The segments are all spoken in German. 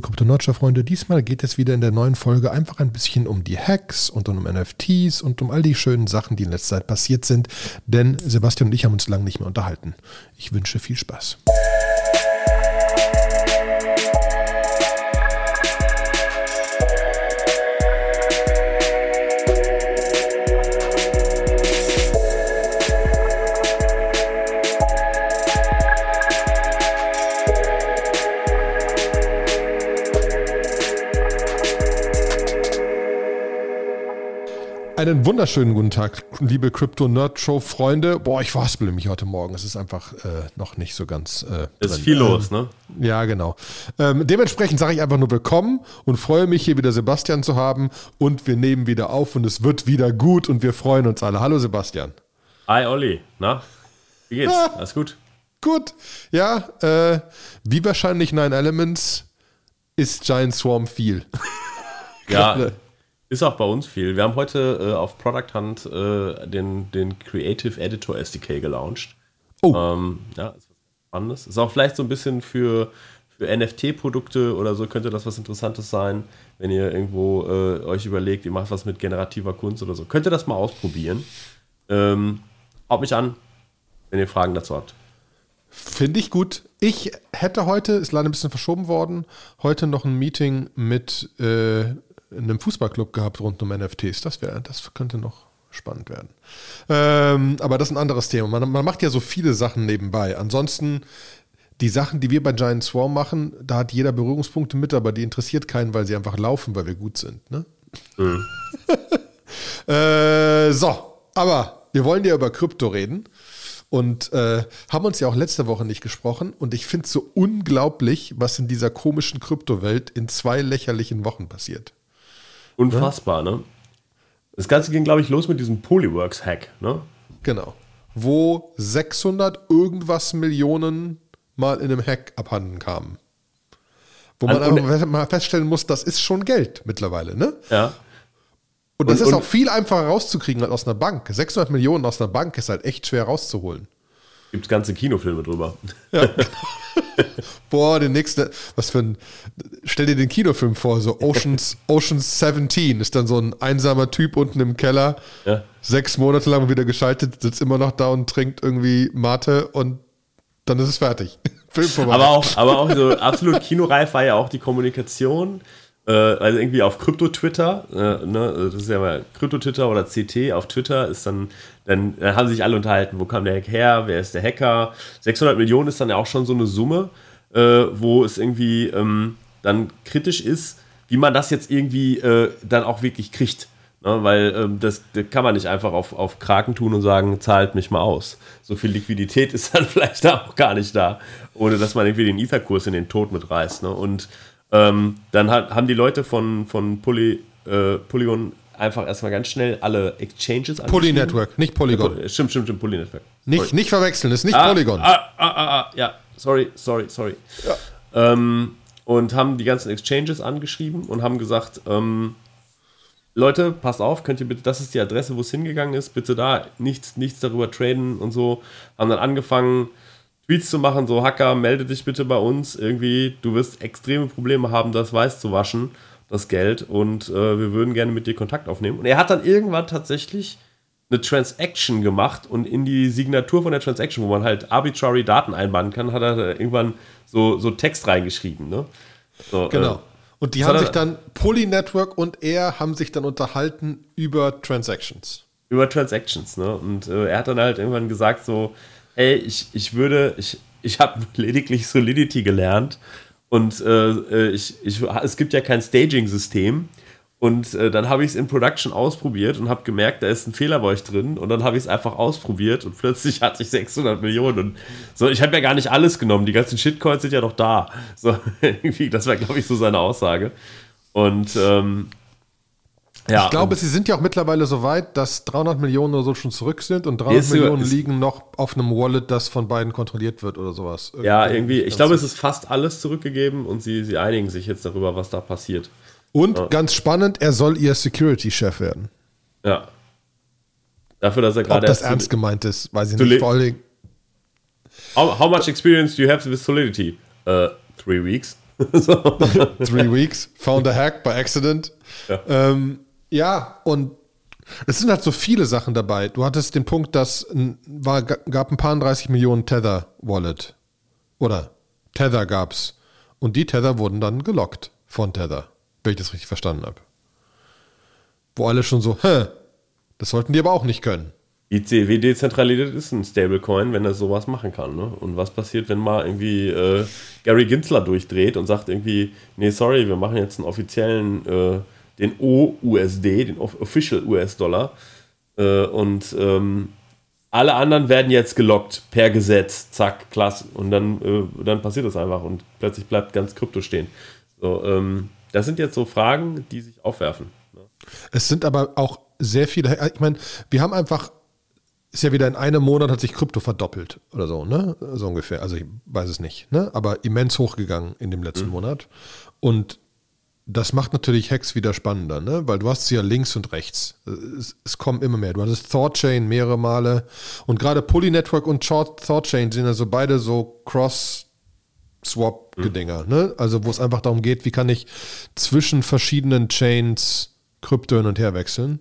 Krypto Notcher Freunde, diesmal geht es wieder in der neuen Folge einfach ein bisschen um die Hacks und um NFTs und um all die schönen Sachen, die in letzter Zeit passiert sind, denn Sebastian und ich haben uns lange nicht mehr unterhalten. Ich wünsche viel Spaß. Einen wunderschönen guten Tag, liebe Crypto Nerd Show Freunde. Boah, ich verhaspel mich heute Morgen. Es ist einfach äh, noch nicht so ganz. Äh, es ist viel ähm, los, ne? Ja, genau. Ähm, dementsprechend sage ich einfach nur willkommen und freue mich, hier wieder Sebastian zu haben. Und wir nehmen wieder auf und es wird wieder gut und wir freuen uns alle. Hallo Sebastian. Hi Olli, na? Wie geht's? Ah, Alles gut? Gut. Ja, äh, wie wahrscheinlich Nine Elements ist Giant Swarm viel. ja. Ist auch bei uns viel. Wir haben heute äh, auf Product Hunt äh, den, den Creative Editor SDK gelauncht. Oh. Ähm, ja, ist was Spannendes. Ist auch vielleicht so ein bisschen für, für NFT-Produkte oder so könnte das was Interessantes sein, wenn ihr irgendwo äh, euch überlegt, ihr macht was mit generativer Kunst oder so. Könnt ihr das mal ausprobieren. Ähm, haut mich an, wenn ihr Fragen dazu habt. Finde ich gut. Ich hätte heute, ist leider ein bisschen verschoben worden, heute noch ein Meeting mit äh, in einem Fußballclub gehabt rund um NFTs. Das wäre, das könnte noch spannend werden. Ähm, aber das ist ein anderes Thema. Man, man macht ja so viele Sachen nebenbei. Ansonsten die Sachen, die wir bei Giant Swarm machen, da hat jeder Berührungspunkte mit, aber die interessiert keinen, weil sie einfach laufen, weil wir gut sind. Ne? Mhm. äh, so, aber wir wollen ja über Krypto reden und äh, haben uns ja auch letzte Woche nicht gesprochen. Und ich finde es so unglaublich, was in dieser komischen Kryptowelt in zwei lächerlichen Wochen passiert. Unfassbar, ne? Das Ganze ging, glaube ich, los mit diesem Polyworks-Hack, ne? Genau. Wo 600 irgendwas Millionen mal in einem Hack abhanden kamen. Wo man aber mal feststellen muss, das ist schon Geld mittlerweile, ne? Ja. Und das und, ist auch viel einfacher rauszukriegen als aus einer Bank. 600 Millionen aus einer Bank ist halt echt schwer rauszuholen. Gibt es ganze Kinofilme drüber. Ja. Boah, den nächsten, was für ein, stell dir den Kinofilm vor, so Oceans, Oceans 17 ist dann so ein einsamer Typ unten im Keller, ja. sechs Monate lang wieder geschaltet, sitzt immer noch da und trinkt irgendwie Mate und dann ist es fertig. aber auch, aber auch so absolut kinoreif war ja auch die Kommunikation äh, also irgendwie auf Krypto-Twitter, äh, ne, das ist ja mal Krypto-Twitter oder CT auf Twitter, ist dann, dann, dann haben sich alle unterhalten, wo kam der Hack her, wer ist der Hacker. 600 Millionen ist dann ja auch schon so eine Summe, äh, wo es irgendwie ähm, dann kritisch ist, wie man das jetzt irgendwie äh, dann auch wirklich kriegt. Ne, weil ähm, das, das, kann man nicht einfach auf, auf Kraken tun und sagen, zahlt mich mal aus. So viel Liquidität ist dann vielleicht auch gar nicht da, ohne dass man irgendwie den Ether-Kurs in den Tod mitreißt. Ne? Und ähm, dann hat, haben die Leute von, von Poly, äh, Polygon einfach erstmal ganz schnell alle Exchanges Poly Network, nicht Polygon. Ja, stimmt, stimmt, stimmt, Poly Network. Nicht, nicht verwechseln, ist nicht ah, Polygon. Ah, ah, ah, ah, ja, sorry, sorry, sorry. Ja. Ähm, und haben die ganzen Exchanges angeschrieben und haben gesagt, ähm, Leute, passt auf, könnt ihr bitte, das ist die Adresse, wo es hingegangen ist, bitte da nichts, nichts darüber traden und so. Haben dann angefangen, Tweets zu machen, so Hacker, melde dich bitte bei uns. Irgendwie, du wirst extreme Probleme haben, das weiß zu waschen, das Geld. Und äh, wir würden gerne mit dir Kontakt aufnehmen. Und er hat dann irgendwann tatsächlich eine Transaction gemacht und in die Signatur von der Transaction, wo man halt arbitrary Daten einbauen kann, hat er irgendwann so, so Text reingeschrieben. Ne? So, genau. Äh, und die haben sich dann, Poly Network und er haben sich dann unterhalten über Transactions. Über Transactions, ne? Und äh, er hat dann halt irgendwann gesagt, so, ey, ich, ich würde, ich, ich habe lediglich Solidity gelernt und äh, äh, ich, ich, es gibt ja kein Staging-System. Und äh, dann habe ich es in Production ausprobiert und habe gemerkt, da ist ein Fehler bei euch drin. Und dann habe ich es einfach ausprobiert und plötzlich hatte ich 600 Millionen. Und so, ich habe ja gar nicht alles genommen. Die ganzen Shitcoins sind ja noch da. So, das war, glaube ich, so seine Aussage. Und ähm, ja, ich glaube, sie sind ja auch mittlerweile so weit, dass 300 Millionen oder so schon zurück sind und 300 Millionen liegen noch auf einem Wallet, das von beiden kontrolliert wird oder sowas. Irgendwie ja, irgendwie. Ich glaube, es ist fast alles zurückgegeben und sie, sie einigen sich jetzt darüber, was da passiert. Und ja. ganz spannend, er soll ihr Security-Chef werden. Ja. Dafür, dass er gerade. Ob das ernst gemeint ist, weiß ich nicht. Vor allem. How, how, much experience do you have with Solidity? Uh, three weeks. so. Three weeks, found a hack by accident. Ja, ähm, ja und es sind halt so viele Sachen dabei. Du hattest den Punkt, dass war, gab ein paar 30 Millionen Tether Wallet. Oder Tether gab's. Und die Tether wurden dann gelockt von Tether, wenn ich das richtig verstanden habe. Wo alle schon so, hä, das sollten die aber auch nicht können. ICW dezentralisiert ist ein Stablecoin, wenn er sowas machen kann. Ne? Und was passiert, wenn mal irgendwie äh, Gary Ginsler durchdreht und sagt irgendwie, nee, sorry, wir machen jetzt einen offiziellen, äh, den OUSD, den Official US-Dollar. Äh, und ähm, alle anderen werden jetzt gelockt per Gesetz, zack, klasse. Und dann, äh, dann passiert das einfach und plötzlich bleibt ganz Krypto stehen. So, ähm, das sind jetzt so Fragen, die sich aufwerfen. Ne? Es sind aber auch sehr viele, ich meine, wir haben einfach ist ja wieder in einem Monat hat sich Krypto verdoppelt oder so, ne? So ungefähr. Also ich weiß es nicht, ne? Aber immens hochgegangen in dem letzten mhm. Monat. Und das macht natürlich Hacks wieder spannender, ne? Weil du hast sie ja links und rechts. Es, es kommen immer mehr. Du hattest Thorchain mehrere Male. Und gerade Pulley Network und Short Thorchain sind also beide so Cross- Swap-Gedinger, mhm. ne? Also wo es einfach darum geht, wie kann ich zwischen verschiedenen Chains Krypto hin und her wechseln.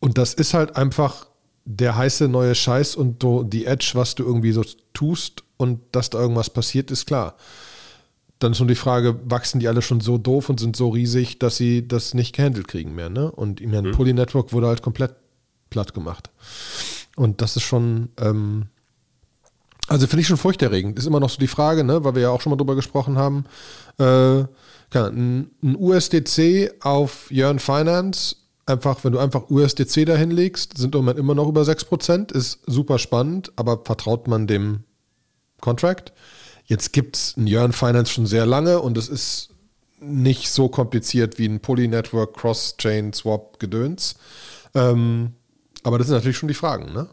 Und das ist halt einfach der heiße neue Scheiß und die Edge, was du irgendwie so tust und dass da irgendwas passiert, ist klar. Dann ist nur die Frage, wachsen die alle schon so doof und sind so riesig, dass sie das nicht gehandelt kriegen mehr, ne? Und ich meine, mhm. Poly Network wurde halt komplett platt gemacht. Und das ist schon, ähm, also finde ich schon furchterregend. Ist immer noch so die Frage, ne, weil wir ja auch schon mal drüber gesprochen haben. Äh, ein, ein USDC auf Yearn Finance einfach, wenn du einfach USDC dahin legst, sind im Moment immer noch über 6%, ist super spannend, aber vertraut man dem Contract? Jetzt gibt es ein Yearn Finance schon sehr lange und es ist nicht so kompliziert wie ein Poly-Network, Cross-Chain, Swap, Gedöns. Ähm, aber das sind natürlich schon die Fragen, ne?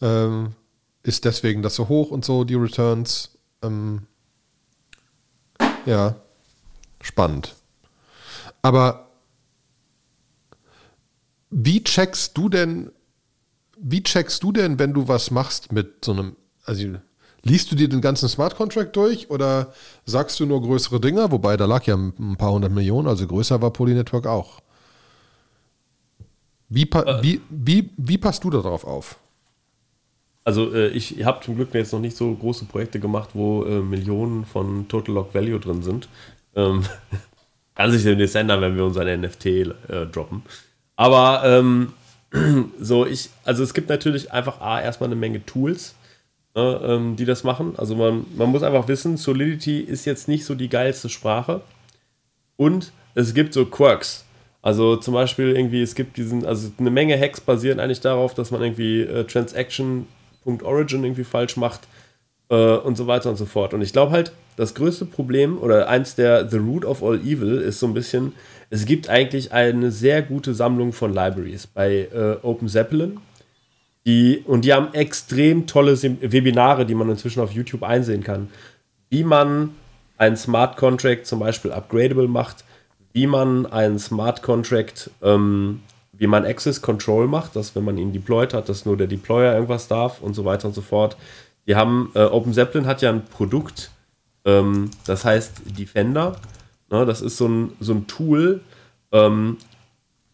Ähm, ist deswegen das so hoch und so, die Returns? Ähm, ja, spannend. Aber wie checkst du denn, wie checkst du denn, wenn du was machst mit so einem, also liest du dir den ganzen Smart Contract durch oder sagst du nur größere Dinger? Wobei da lag ja ein paar hundert Millionen, also größer war Polynetwork auch. Wie, äh, wie, wie, wie passt du darauf auf? Also äh, ich habe zum Glück jetzt noch nicht so große Projekte gemacht, wo äh, Millionen von Total Lock Value drin sind. Ähm, kann sich demnächst ändern, wenn wir unseren NFT äh, droppen. Aber ähm, so, ich, also es gibt natürlich einfach A, erstmal eine Menge Tools, ähm, die das machen. Also man, man muss einfach wissen, Solidity ist jetzt nicht so die geilste Sprache. Und es gibt so Quirks. Also zum Beispiel irgendwie, es gibt diesen, also eine Menge Hacks basieren eigentlich darauf, dass man irgendwie äh, Transaction.origin irgendwie falsch macht äh, und so weiter und so fort. Und ich glaube halt, das größte Problem oder eins der The Root of All Evil ist so ein bisschen, es gibt eigentlich eine sehr gute Sammlung von Libraries bei äh, Open Zeppelin. Die, und die haben extrem tolle Webinare, die man inzwischen auf YouTube einsehen kann. Wie man einen Smart Contract zum Beispiel upgradable macht, wie man einen Smart Contract, ähm, wie man Access Control macht, dass wenn man ihn deployed hat, dass nur der Deployer irgendwas darf und so weiter und so fort. Die haben, äh, Open Zeppelin hat ja ein Produkt, ähm, das heißt Defender. Ne, das ist so ein, so ein Tool, ähm,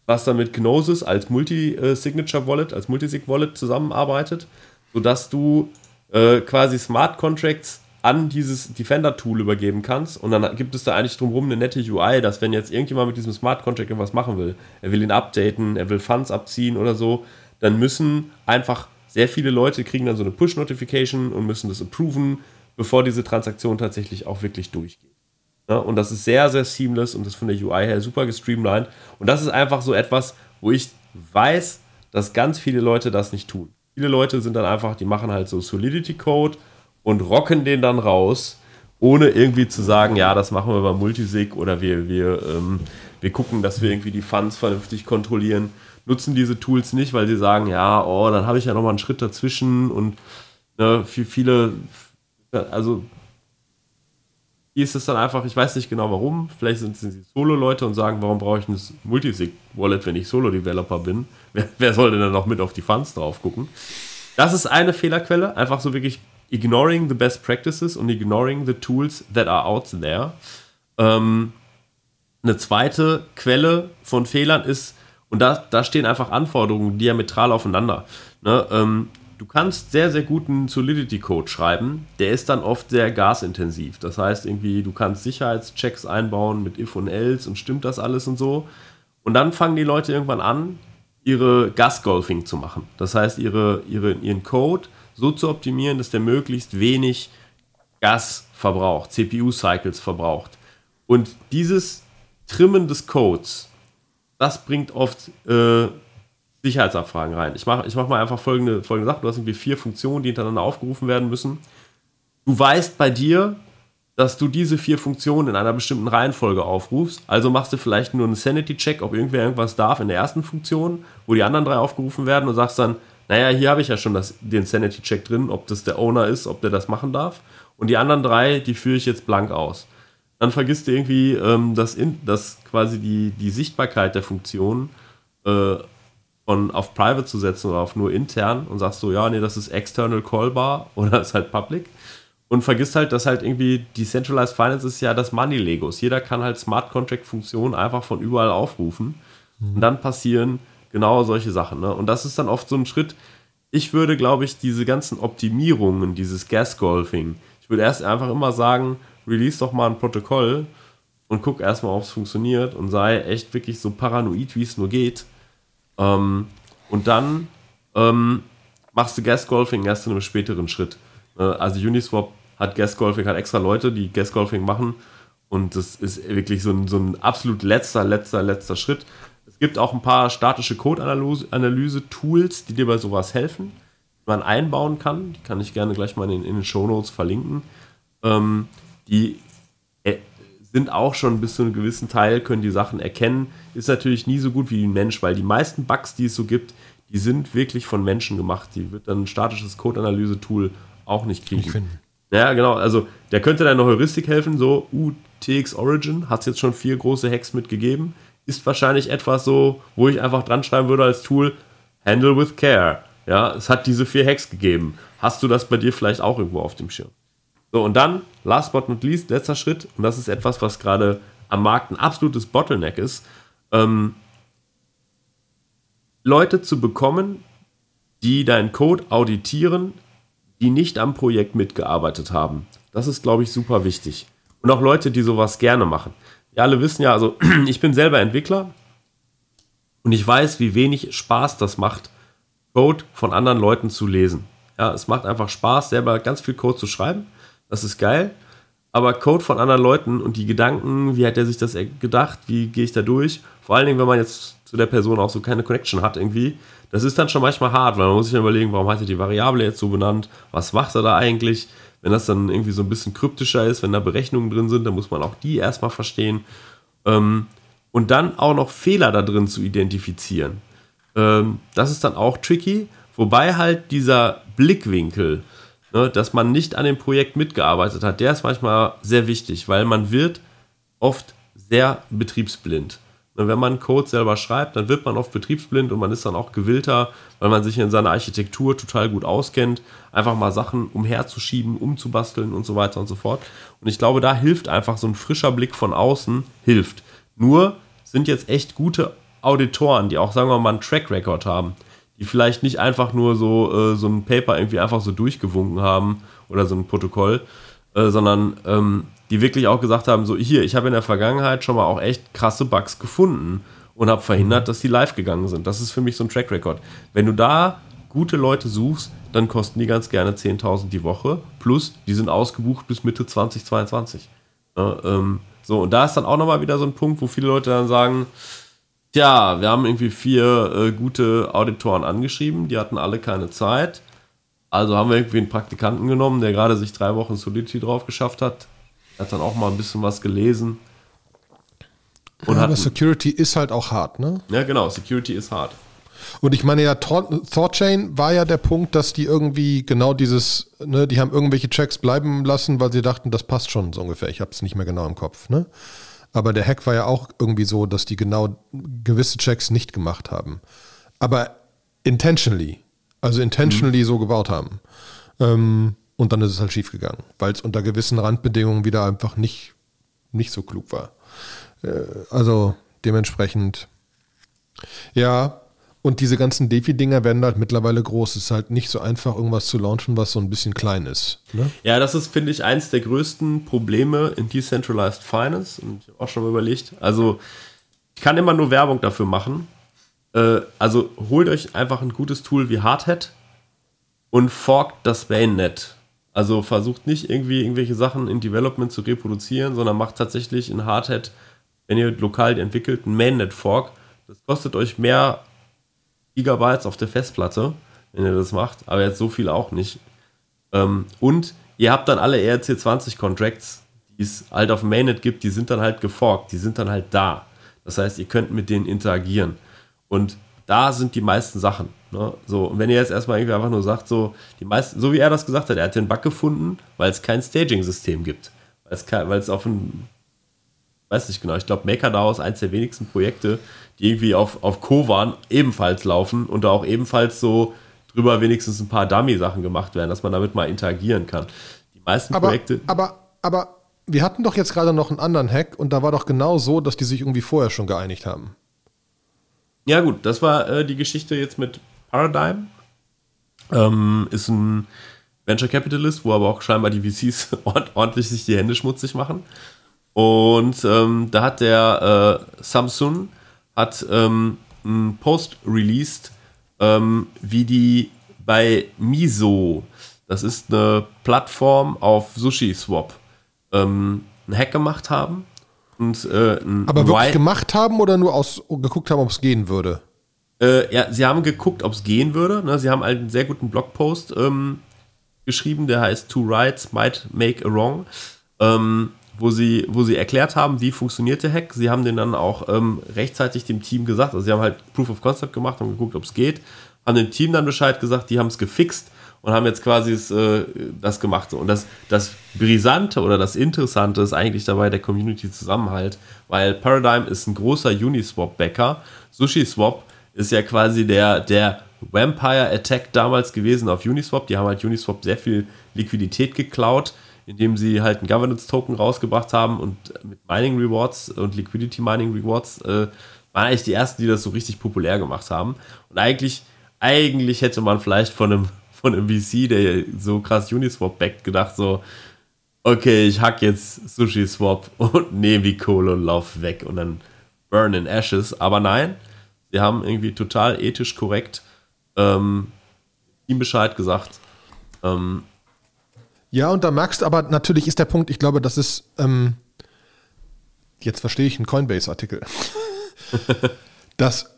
was dann mit Gnosis als Multi-Signature-Wallet, als Multisig-Wallet zusammenarbeitet, sodass du äh, quasi Smart Contracts an dieses Defender-Tool übergeben kannst. Und dann gibt es da eigentlich drumherum eine nette UI, dass wenn jetzt irgendjemand mit diesem Smart Contract irgendwas machen will, er will ihn updaten, er will Funds abziehen oder so, dann müssen einfach sehr viele Leute kriegen dann so eine Push-Notification und müssen das approven, bevor diese Transaktion tatsächlich auch wirklich durchgeht. Ja, und das ist sehr, sehr seamless und das von der UI her super gestreamlined. Und das ist einfach so etwas, wo ich weiß, dass ganz viele Leute das nicht tun. Viele Leute sind dann einfach, die machen halt so Solidity Code und rocken den dann raus, ohne irgendwie zu sagen, ja, das machen wir bei Multisig oder wir, wir, ähm, wir gucken, dass wir irgendwie die Funds vernünftig kontrollieren. Nutzen diese Tools nicht, weil sie sagen, ja, oh, dann habe ich ja nochmal einen Schritt dazwischen und ne, viele also ist es dann einfach, ich weiß nicht genau warum, vielleicht sind, sind sie Solo-Leute und sagen, warum brauche ich ein Multisig-Wallet, wenn ich Solo-Developer bin? Wer, wer, soll denn dann noch mit auf die Funds drauf gucken? Das ist eine Fehlerquelle, einfach so wirklich ignoring the best practices und ignoring the tools that are out there. Ähm, eine zweite Quelle von Fehlern ist, und da, da stehen einfach Anforderungen diametral aufeinander. Ne? Ähm, du kannst sehr, sehr guten Solidity-Code schreiben, der ist dann oft sehr gasintensiv. Das heißt, irgendwie, du kannst Sicherheitschecks einbauen mit if und else und stimmt das alles und so. Und dann fangen die Leute irgendwann an, ihre Gas-Golfing zu machen. Das heißt, ihre, ihre, ihren Code so zu optimieren, dass der möglichst wenig Gas verbraucht, CPU-Cycles verbraucht. Und dieses Trimmen des Codes, das bringt oft äh, Sicherheitsabfragen rein. Ich mache ich mach mal einfach folgende, folgende Sache. Du hast irgendwie vier Funktionen, die hintereinander aufgerufen werden müssen. Du weißt bei dir, dass du diese vier Funktionen in einer bestimmten Reihenfolge aufrufst. Also machst du vielleicht nur einen Sanity-Check, ob irgendwer irgendwas darf in der ersten Funktion, wo die anderen drei aufgerufen werden und sagst dann, naja, hier habe ich ja schon das, den Sanity-Check drin, ob das der Owner ist, ob der das machen darf. Und die anderen drei, die führe ich jetzt blank aus. Dann vergisst du irgendwie, ähm, dass, in, dass quasi die, die Sichtbarkeit der Funktion äh, von auf Private zu setzen oder auf nur intern und sagst so, ja, nee, das ist external callbar oder ist halt public. Und vergisst halt, dass halt irgendwie Decentralized Finance ist ja das Money Legos. Jeder kann halt Smart Contract Funktionen einfach von überall aufrufen. Mhm. Und dann passieren genau solche Sachen. Ne? Und das ist dann oft so ein Schritt. Ich würde, glaube ich, diese ganzen Optimierungen, dieses Gas-Golfing, ich würde erst einfach immer sagen, release doch mal ein Protokoll und guck erstmal, ob es funktioniert und sei echt wirklich so paranoid, wie es nur geht. Ähm, und dann ähm, machst du Gas-Golfing erst in einem späteren Schritt. Äh, also Uniswap hat Gas-Golfing, hat extra Leute, die Gas-Golfing machen. Und das ist wirklich so ein, so ein absolut letzter, letzter, letzter Schritt. Es gibt auch ein paar statische Code-Analyse-Tools, die dir bei sowas helfen, die man einbauen kann. Die kann ich gerne gleich mal in, in den Show Notes verlinken. Ähm, die sind auch schon bis zu einem gewissen Teil, können die Sachen erkennen. Ist natürlich nie so gut wie ein Mensch, weil die meisten Bugs, die es so gibt, die sind wirklich von Menschen gemacht. Die wird dann ein statisches Code-Analyse-Tool auch nicht kriegen. Ich finde. Ja, genau. Also, der könnte deine Heuristik helfen. So, UTX Origin hat es jetzt schon vier große Hacks mitgegeben. Ist wahrscheinlich etwas so, wo ich einfach dran schreiben würde als Tool: Handle with Care. Ja, es hat diese vier Hacks gegeben. Hast du das bei dir vielleicht auch irgendwo auf dem Schirm? So, und dann, last but not least, letzter Schritt, und das ist etwas, was gerade am Markt ein absolutes Bottleneck ist, ähm, Leute zu bekommen, die deinen Code auditieren, die nicht am Projekt mitgearbeitet haben. Das ist, glaube ich, super wichtig. Und auch Leute, die sowas gerne machen. Wir alle wissen ja, also ich bin selber Entwickler und ich weiß, wie wenig Spaß das macht, Code von anderen Leuten zu lesen. Ja, es macht einfach Spaß, selber ganz viel Code zu schreiben. Das ist geil. Aber Code von anderen Leuten und die Gedanken, wie hat er sich das gedacht, wie gehe ich da durch? Vor allen Dingen, wenn man jetzt zu der Person auch so keine Connection hat irgendwie, das ist dann schon manchmal hart, weil man muss sich dann überlegen, warum hat er die Variable jetzt so benannt, was macht er da eigentlich? Wenn das dann irgendwie so ein bisschen kryptischer ist, wenn da Berechnungen drin sind, dann muss man auch die erstmal verstehen. Ähm, und dann auch noch Fehler da drin zu identifizieren. Ähm, das ist dann auch tricky, wobei halt dieser Blickwinkel, ne, dass man nicht an dem Projekt mitgearbeitet hat, der ist manchmal sehr wichtig, weil man wird oft sehr betriebsblind. Ne, wenn man Code selber schreibt, dann wird man oft betriebsblind und man ist dann auch gewillter, weil man sich in seiner Architektur total gut auskennt, einfach mal Sachen umherzuschieben, umzubasteln und so weiter und so fort. Und ich glaube, da hilft einfach so ein frischer Blick von außen, hilft. Nur sind jetzt echt gute Auditoren, die auch, sagen wir mal, einen Track Record haben die vielleicht nicht einfach nur so, äh, so ein Paper irgendwie einfach so durchgewunken haben oder so ein Protokoll, äh, sondern ähm, die wirklich auch gesagt haben, so hier, ich habe in der Vergangenheit schon mal auch echt krasse Bugs gefunden und habe verhindert, dass die live gegangen sind. Das ist für mich so ein Track Record. Wenn du da gute Leute suchst, dann kosten die ganz gerne 10.000 die Woche, plus die sind ausgebucht bis Mitte 2022. Ja, ähm, so, und da ist dann auch nochmal wieder so ein Punkt, wo viele Leute dann sagen, Tja, wir haben irgendwie vier äh, gute Auditoren angeschrieben, die hatten alle keine Zeit. Also haben wir irgendwie einen Praktikanten genommen, der gerade sich drei Wochen Solidity drauf geschafft hat. Er hat dann auch mal ein bisschen was gelesen. Und ja, aber Security ist halt auch hart, ne? Ja, genau, Security ist hart. Und ich meine ja, Thorchain war ja der Punkt, dass die irgendwie genau dieses, ne, die haben irgendwelche Checks bleiben lassen, weil sie dachten, das passt schon so ungefähr. Ich habe es nicht mehr genau im Kopf, ne? Aber der Hack war ja auch irgendwie so, dass die genau gewisse Checks nicht gemacht haben. Aber intentionally, also intentionally mhm. so gebaut haben. Ähm, Und dann ist es halt schief gegangen, weil es unter gewissen Randbedingungen wieder einfach nicht, nicht so klug war. Äh, also dementsprechend, ja, und diese ganzen Defi-Dinger werden halt mittlerweile groß. Es ist halt nicht so einfach, irgendwas zu launchen, was so ein bisschen klein ist. Ne? Ja, das ist, finde ich, eins der größten Probleme in Decentralized Finance. Und ich habe auch schon mal überlegt. Also, ich kann immer nur Werbung dafür machen. Äh, also, holt euch einfach ein gutes Tool wie Hardhat und forkt das Mainnet. Also versucht nicht irgendwie irgendwelche Sachen in Development zu reproduzieren, sondern macht tatsächlich in Hardhat, wenn ihr lokal entwickelt, einen Mainnet-Fork. Das kostet euch mehr Gigabytes auf der Festplatte, wenn ihr das macht, aber jetzt so viel auch nicht. Ähm, und ihr habt dann alle ERC20-Contracts, die es halt auf dem Mainnet gibt, die sind dann halt geforkt, die sind dann halt da. Das heißt, ihr könnt mit denen interagieren. Und da sind die meisten Sachen. Ne? So, und wenn ihr jetzt erstmal irgendwie einfach nur sagt, so, die meisten, so wie er das gesagt hat, er hat den Bug gefunden, weil es kein Staging-System gibt. Weil es, weil es auf ein, weiß nicht genau, ich glaube, MakerDAO ist eins der wenigsten Projekte, die irgendwie auf, auf Kovan ebenfalls laufen und da auch ebenfalls so drüber wenigstens ein paar Dummy-Sachen gemacht werden, dass man damit mal interagieren kann. Die meisten aber, Projekte. Aber, aber wir hatten doch jetzt gerade noch einen anderen Hack und da war doch genau so, dass die sich irgendwie vorher schon geeinigt haben. Ja, gut, das war äh, die Geschichte jetzt mit Paradigm. Ähm, ist ein Venture Capitalist, wo aber auch scheinbar die VCs ordentlich sich die Hände schmutzig machen. Und ähm, da hat der äh, Samsung hat ähm, einen Post released, ähm, wie die bei Miso, das ist eine Plattform auf Sushi Swap, ähm, einen Hack gemacht haben. Und, äh, Aber wirklich gemacht haben oder nur aus, geguckt haben, ob es gehen würde? Äh, ja, sie haben geguckt, ob es gehen würde. Ne? Sie haben einen sehr guten Blogpost ähm, geschrieben, der heißt Two Rights Might Make a Wrong, ähm, wo, sie, wo sie erklärt haben, wie funktioniert der Hack. Sie haben den dann auch ähm, rechtzeitig dem Team gesagt. Also sie haben halt Proof of Concept gemacht, haben geguckt, ob es geht, haben dem Team dann Bescheid gesagt, die haben es gefixt und haben jetzt quasi das, äh, das gemacht. Und das, das Brisante oder das Interessante ist eigentlich dabei der Community-Zusammenhalt, weil Paradigm ist ein großer Uniswap-Backer. SushiSwap ist ja quasi der, der Vampire Attack damals gewesen auf Uniswap. Die haben halt Uniswap sehr viel Liquidität geklaut, indem sie halt einen Governance-Token rausgebracht haben und mit Mining Rewards und Liquidity Mining Rewards äh, waren eigentlich die ersten, die das so richtig populär gemacht haben. Und eigentlich, eigentlich hätte man vielleicht von einem, von einem VC, der so krass Uniswap backt, gedacht so, okay, ich hack jetzt Sushi Swap und nehme die Kohle und lauf weg und dann burn in Ashes. Aber nein, Sie haben irgendwie total ethisch korrekt ähm, ihm Bescheid gesagt. Ähm, ja, und da merkst du aber, natürlich ist der Punkt, ich glaube, das ist, ähm, jetzt verstehe ich einen Coinbase-Artikel. das,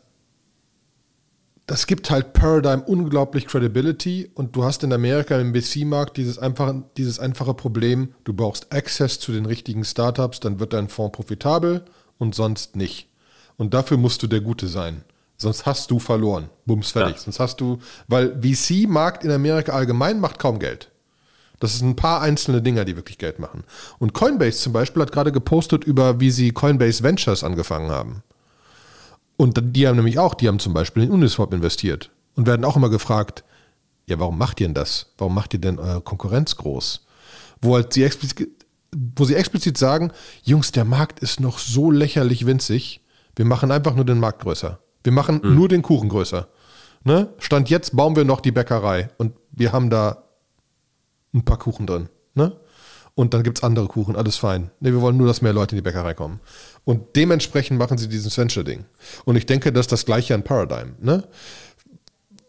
das gibt halt Paradigm unglaublich Credibility und du hast in Amerika im BC-Markt dieses einfache, dieses einfache Problem, du brauchst Access zu den richtigen Startups, dann wird dein Fonds profitabel und sonst nicht. Und dafür musst du der Gute sein. Sonst hast du verloren. Bums fertig. Ja. Sonst hast du, weil VC-Markt in Amerika allgemein macht kaum Geld. Das sind ein paar einzelne Dinger, die wirklich Geld machen. Und Coinbase zum Beispiel hat gerade gepostet über, wie sie Coinbase Ventures angefangen haben. Und die haben nämlich auch, die haben zum Beispiel in Uniswap investiert und werden auch immer gefragt, ja, warum macht ihr denn das? Warum macht ihr denn eure Konkurrenz groß? Wo halt sie explizit, wo sie explizit sagen, Jungs, der Markt ist noch so lächerlich winzig, wir machen einfach nur den Markt größer. Wir machen mhm. nur den Kuchen größer. Ne? Stand jetzt bauen wir noch die Bäckerei und wir haben da ein paar Kuchen drin. Ne? Und dann gibt es andere Kuchen, alles fein. Ne, wir wollen nur, dass mehr Leute in die Bäckerei kommen. Und dementsprechend machen sie dieses Venture-Ding. Und ich denke, das ist das gleiche an Paradigm. Ne?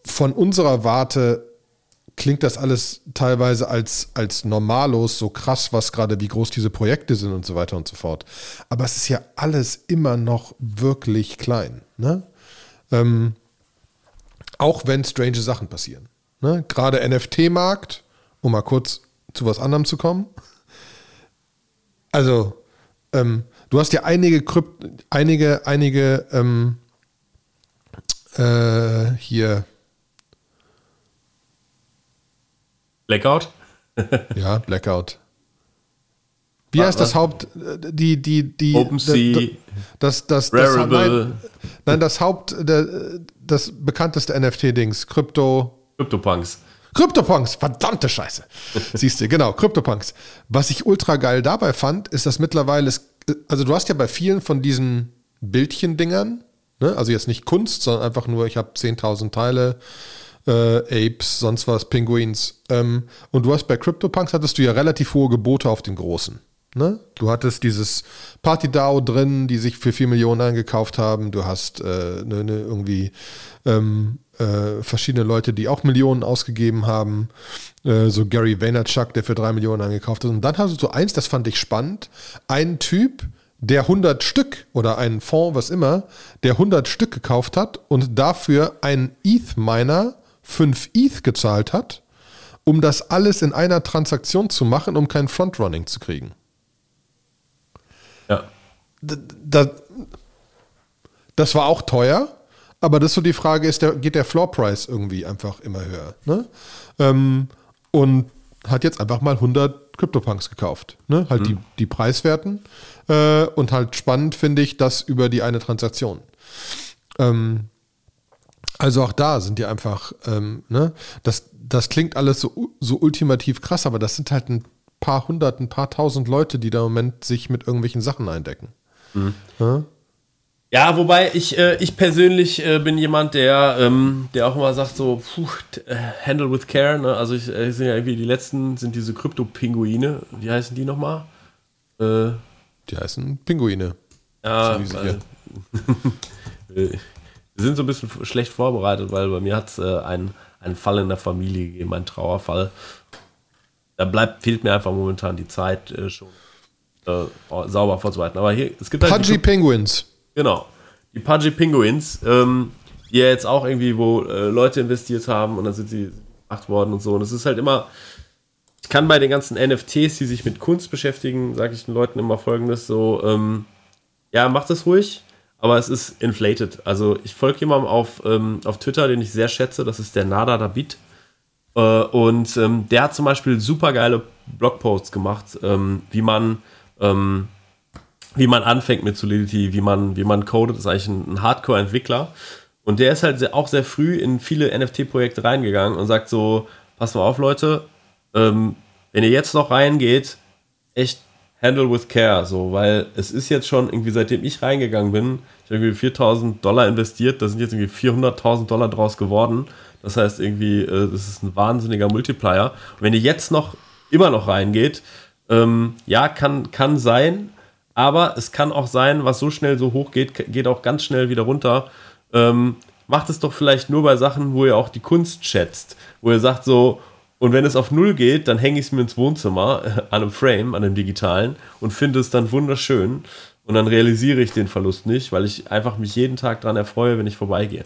Von unserer Warte klingt das alles teilweise als, als normalos, so krass, was gerade, wie groß diese Projekte sind und so weiter und so fort. Aber es ist ja alles immer noch wirklich klein. Ne? Ähm, auch wenn strange Sachen passieren. Ne? Gerade NFT-Markt, um mal kurz zu was anderem zu kommen. Also, ähm, du hast ja einige Krypt einige, einige ähm, äh, hier Blackout? ja, Blackout. Wie heißt das Haupt, die, die, die, OpenSea, das, das, das, das nein, nein, das Haupt, das bekannteste NFT-Dings, Krypto. CryptoPunks. CryptoPunks, verdammte Scheiße. Siehst du, genau, CryptoPunks. Was ich ultra geil dabei fand, ist, dass mittlerweile, es, also du hast ja bei vielen von diesen Bildchen-Dingern, ne, also jetzt nicht Kunst, sondern einfach nur, ich habe 10.000 Teile, äh, Apes, sonst was, Penguins. Ähm, und du hast bei CryptoPunks hattest du ja relativ hohe Gebote auf den großen. Ne? Du hattest dieses Party-DAO drin, die sich für 4 Millionen eingekauft haben. Du hast äh, ne, ne, irgendwie ähm, äh, verschiedene Leute, die auch Millionen ausgegeben haben. Äh, so Gary Vaynerchuk, der für 3 Millionen eingekauft hat. Und dann hast du so eins, das fand ich spannend. Ein Typ, der 100 Stück oder ein Fonds, was immer, der 100 Stück gekauft hat und dafür einen ETH-Miner 5 ETH gezahlt hat, um das alles in einer Transaktion zu machen, um kein Frontrunning zu kriegen. Ja. Da, das war auch teuer, aber das ist so die Frage, ist der, geht der Floor Price irgendwie einfach immer höher? Ne? Ähm, und hat jetzt einfach mal 100 CryptoPunks gekauft. Ne? Halt mhm. die, die preiswerten. Äh, und halt spannend finde ich das über die eine Transaktion. Ähm, also auch da sind die einfach, ähm, ne? das, das klingt alles so, so ultimativ krass, aber das sind halt ein paar hundert, ein paar tausend Leute, die da im Moment sich mit irgendwelchen Sachen eindecken. Mhm. Ja? Ja, wobei ich, äh, ich persönlich äh, bin jemand, der, ähm, der auch immer sagt so, puh, äh, handle with care. Ne? Also ich äh, sind ja irgendwie die letzten sind diese Krypto-Pinguine. Wie heißen die nochmal? Äh, die heißen Pinguine. Ja, so weil, wir sind so ein bisschen schlecht vorbereitet, weil bei mir hat es äh, einen, einen Fall in der Familie gegeben, einen Trauerfall da bleibt, fehlt mir einfach momentan die Zeit äh, schon äh, sauber vorzubereiten. Aber hier, es gibt halt Pudgy Penguins. Genau. Die Pudgy Penguins, ähm, die ja jetzt auch irgendwie, wo äh, Leute investiert haben und dann sind sie gemacht worden und so. Und es ist halt immer, ich kann bei den ganzen NFTs, die sich mit Kunst beschäftigen, sage ich den Leuten immer folgendes: so, ähm, ja, macht es ruhig, aber es ist inflated. Also ich folge jemandem auf, ähm, auf Twitter, den ich sehr schätze, das ist der Nada David. Äh, und ähm, der hat zum Beispiel super geile Blogposts gemacht, ähm, wie man ähm, wie man anfängt mit Solidity, wie man, wie man codet, ist eigentlich ein, Hardcore-Entwickler. Und der ist halt auch sehr früh in viele NFT-Projekte reingegangen und sagt so, pass mal auf, Leute, ähm, wenn ihr jetzt noch reingeht, echt handle with care, so, weil es ist jetzt schon irgendwie, seitdem ich reingegangen bin, ich habe irgendwie 4000 Dollar investiert, da sind jetzt irgendwie 400.000 Dollar draus geworden. Das heißt irgendwie, äh, das ist ein wahnsinniger Multiplier. Und wenn ihr jetzt noch immer noch reingeht, ähm, ja, kann, kann sein, aber es kann auch sein, was so schnell so hoch geht, geht auch ganz schnell wieder runter. Ähm, macht es doch vielleicht nur bei Sachen, wo ihr auch die Kunst schätzt, wo ihr sagt so, und wenn es auf Null geht, dann hänge ich es mir ins Wohnzimmer an einem Frame, an einem digitalen und finde es dann wunderschön. Und dann realisiere ich den Verlust nicht, weil ich einfach mich jeden Tag daran erfreue, wenn ich vorbeigehe.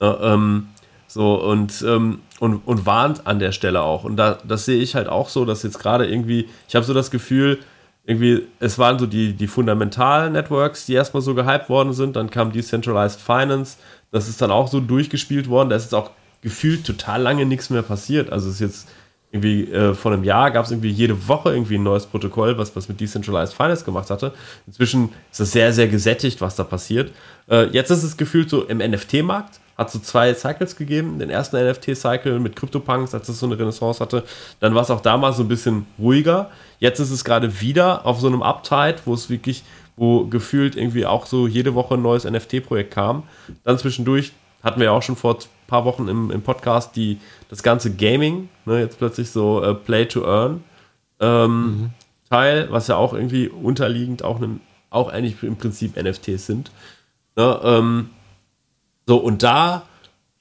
Äh, ähm, so, und, ähm, und, und warnt an der Stelle auch. Und da, das sehe ich halt auch so, dass jetzt gerade irgendwie, ich habe so das Gefühl, irgendwie, es waren so die, die Fundamental-Networks, die erstmal so gehypt worden sind. Dann kam Decentralized Finance. Das ist dann auch so durchgespielt worden. Da ist jetzt auch gefühlt total lange nichts mehr passiert. Also ist jetzt irgendwie äh, vor einem Jahr gab es irgendwie jede Woche irgendwie ein neues Protokoll, was was mit Decentralized Finance gemacht hatte. Inzwischen ist es sehr, sehr gesättigt, was da passiert. Äh, jetzt ist es gefühlt so im NFT-Markt hat so zwei Cycles gegeben. Den ersten NFT-Cycle mit CryptoPunks, als es so eine Renaissance hatte. Dann war es auch damals so ein bisschen ruhiger. Jetzt ist es gerade wieder auf so einem Uptide, wo es wirklich, wo gefühlt irgendwie auch so jede Woche ein neues NFT-Projekt kam. Dann zwischendurch hatten wir ja auch schon vor paar Wochen im, im Podcast die, das ganze Gaming, ne, jetzt plötzlich so äh, Play to Earn ähm, mhm. Teil, was ja auch irgendwie unterliegend auch, einem, auch eigentlich im Prinzip NFTs sind. Ne, ähm, so, und da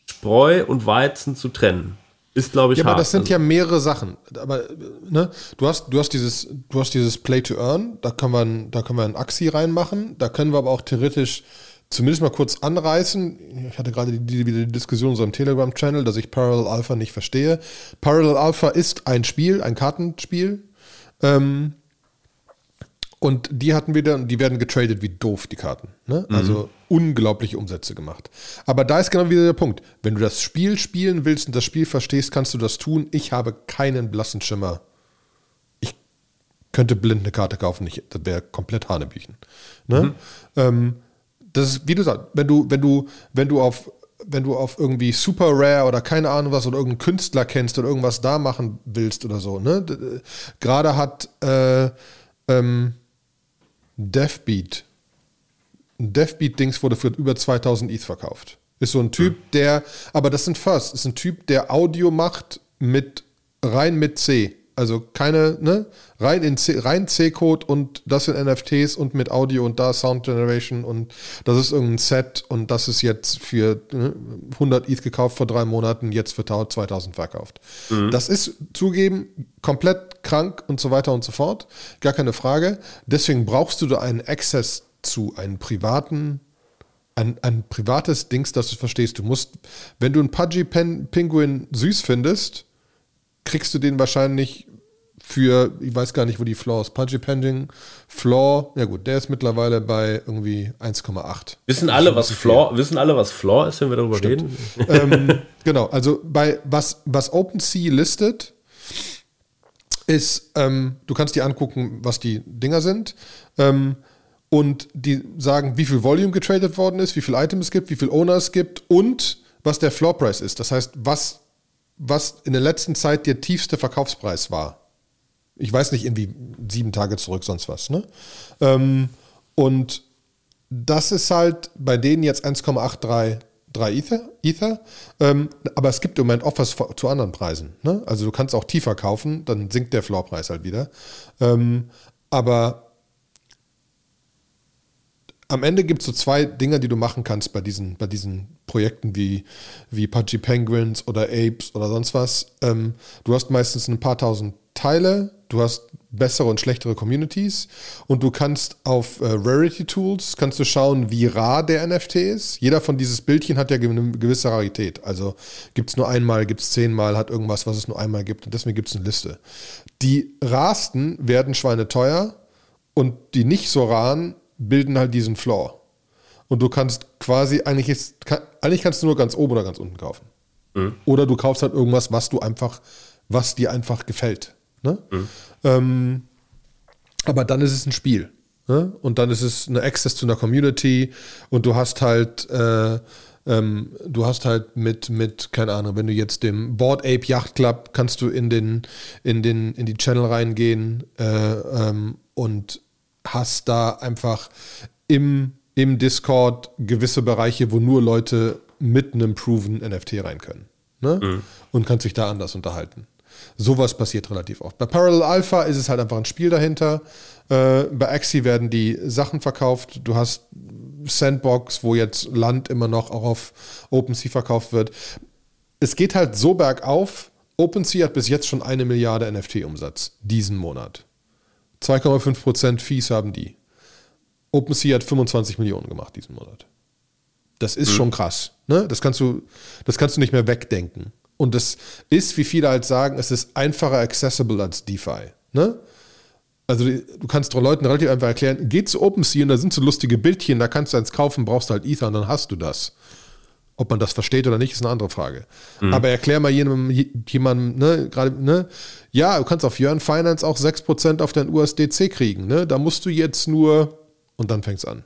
Spreu und Weizen zu trennen, ist, glaube ich, Ja, hart. aber das sind also, ja mehrere Sachen. Aber, ne, du hast, du hast dieses, du hast dieses Play to Earn, da können wir, da können wir ein Axi reinmachen, da können wir aber auch theoretisch zumindest mal kurz anreißen. Ich hatte gerade die, die, die Diskussion in unserem Telegram-Channel, dass ich Parallel Alpha nicht verstehe. Parallel Alpha ist ein Spiel, ein Kartenspiel. Ähm, und die hatten wir dann, die werden getradet wie doof, die Karten. Ne? Mhm. Also unglaubliche Umsätze gemacht. Aber da ist genau wieder der Punkt. Wenn du das Spiel spielen willst und das Spiel verstehst, kannst du das tun. Ich habe keinen blassen Schimmer. Ich könnte blind eine Karte kaufen, ich, das wäre komplett Hanebüchen. Ne? Mhm. Ähm, das ist, wie du sagst, wenn du, wenn du, wenn du auf wenn du auf irgendwie Super Rare oder keine Ahnung was oder irgendeinen Künstler kennst oder irgendwas da machen willst oder so, ne? Gerade hat äh, ähm, Deathbeat, Deathbeat-Dings wurde für über 2000 ETH verkauft. Ist so ein Typ, mhm. der, aber das sind First, ist ein Typ, der Audio macht mit rein mit C. Also keine, ne? Rein in C, rein C-Code und das sind NFTs und mit Audio und da Sound Generation und das ist irgendein Set und das ist jetzt für ne, 100 ETH gekauft vor drei Monaten, jetzt für 2000 verkauft. Mhm. Das ist zugeben komplett krank und so weiter und so fort. Gar keine Frage. Deswegen brauchst du da einen Access zu einem privaten ein, ein privates Dings, das du verstehst. Du musst, wenn du einen Pudgy Penguin süß findest, kriegst du den wahrscheinlich für, ich weiß gar nicht, wo die Floor ist. Pudgy Pending, Floor, ja gut, der ist mittlerweile bei irgendwie 1,8. Wissen alle, was Floor, wissen alle, was Floor ist, wenn wir darüber Stimmt. reden? ähm, genau, also bei was, was OpenSea listet, ist, ähm, du kannst dir angucken, was die Dinger sind. Ähm, und die sagen, wie viel Volume getradet worden ist, wie viele Items es gibt, wie viel Owner es gibt und was der Floor Price ist. Das heißt, was was in der letzten Zeit der tiefste Verkaufspreis war. Ich weiß nicht, irgendwie sieben Tage zurück, sonst was. Ne? Ähm, und das ist halt bei denen jetzt 1,83 Ether. Ether. Ähm, aber es gibt im Moment Offers zu anderen Preisen. Ne? Also du kannst auch tiefer kaufen, dann sinkt der Floorpreis halt wieder. Ähm, aber am Ende gibt es so zwei Dinge, die du machen kannst bei diesen, bei diesen Projekten wie, wie Pudgy Penguins oder Apes oder sonst was. Ähm, du hast meistens ein paar tausend Teile, du hast bessere und schlechtere Communities und du kannst auf äh, Rarity Tools kannst du schauen, wie rar der NFT ist. Jeder von dieses Bildchen hat ja eine gewisse Rarität. Also gibt es nur einmal, gibt es zehnmal, hat irgendwas, was es nur einmal gibt und deswegen gibt es eine Liste. Die rarsten werden schweineteuer und die nicht so raren bilden halt diesen Floor. Und du kannst quasi, eigentlich, ist, kann, eigentlich kannst du nur ganz oben oder ganz unten kaufen. Mhm. Oder du kaufst halt irgendwas, was du einfach, was dir einfach gefällt. Ne? Mhm. Ähm, aber dann ist es ein Spiel. Ne? Und dann ist es eine Access zu einer Community und du hast halt, äh, ähm, du hast halt mit, mit, keine Ahnung, wenn du jetzt dem Board Ape Yacht Club kannst du in den, in den, in die Channel reingehen äh, ähm, und hast da einfach im, im Discord gewisse Bereiche, wo nur Leute mit einem proven NFT rein können. Ne? Mhm. Und kannst sich da anders unterhalten. Sowas passiert relativ oft. Bei Parallel Alpha ist es halt einfach ein Spiel dahinter. Äh, bei Axie werden die Sachen verkauft. Du hast Sandbox, wo jetzt Land immer noch auch auf OpenSea verkauft wird. Es geht halt so bergauf. OpenSea hat bis jetzt schon eine Milliarde NFT-Umsatz diesen Monat. 2,5% Fees haben die. OpenSea hat 25 Millionen gemacht diesen Monat. Das ist mhm. schon krass. Ne? Das, kannst du, das kannst du nicht mehr wegdenken. Und das ist, wie viele halt sagen, es ist einfacher accessible als DeFi. Ne? Also du kannst Leuten relativ einfach erklären, geh zu OpenSea und da sind so lustige Bildchen, da kannst du eins kaufen, brauchst halt Ether und dann hast du das. Ob man das versteht oder nicht, ist eine andere Frage. Mhm. Aber erklär mal jemandem, jemandem ne, gerade, ne, ja, du kannst auf Jörn Finance auch 6% auf dein USDC kriegen, ne? Da musst du jetzt nur und dann fängt es an.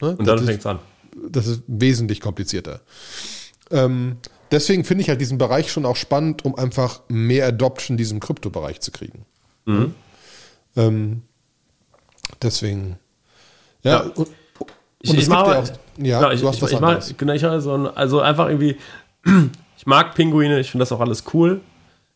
Ne? Und dann fängt es an. Das ist wesentlich komplizierter. Ähm, deswegen finde ich halt diesen Bereich schon auch spannend, um einfach mehr Adoption in diesem Kryptobereich zu kriegen. Mhm. Ähm, deswegen, ja. ja. Und, ich, ich mag, auch, ja, genau, ich, ich, ich mag, genau, ich so ein, also einfach irgendwie, ich mag Pinguine, ich finde das auch alles cool.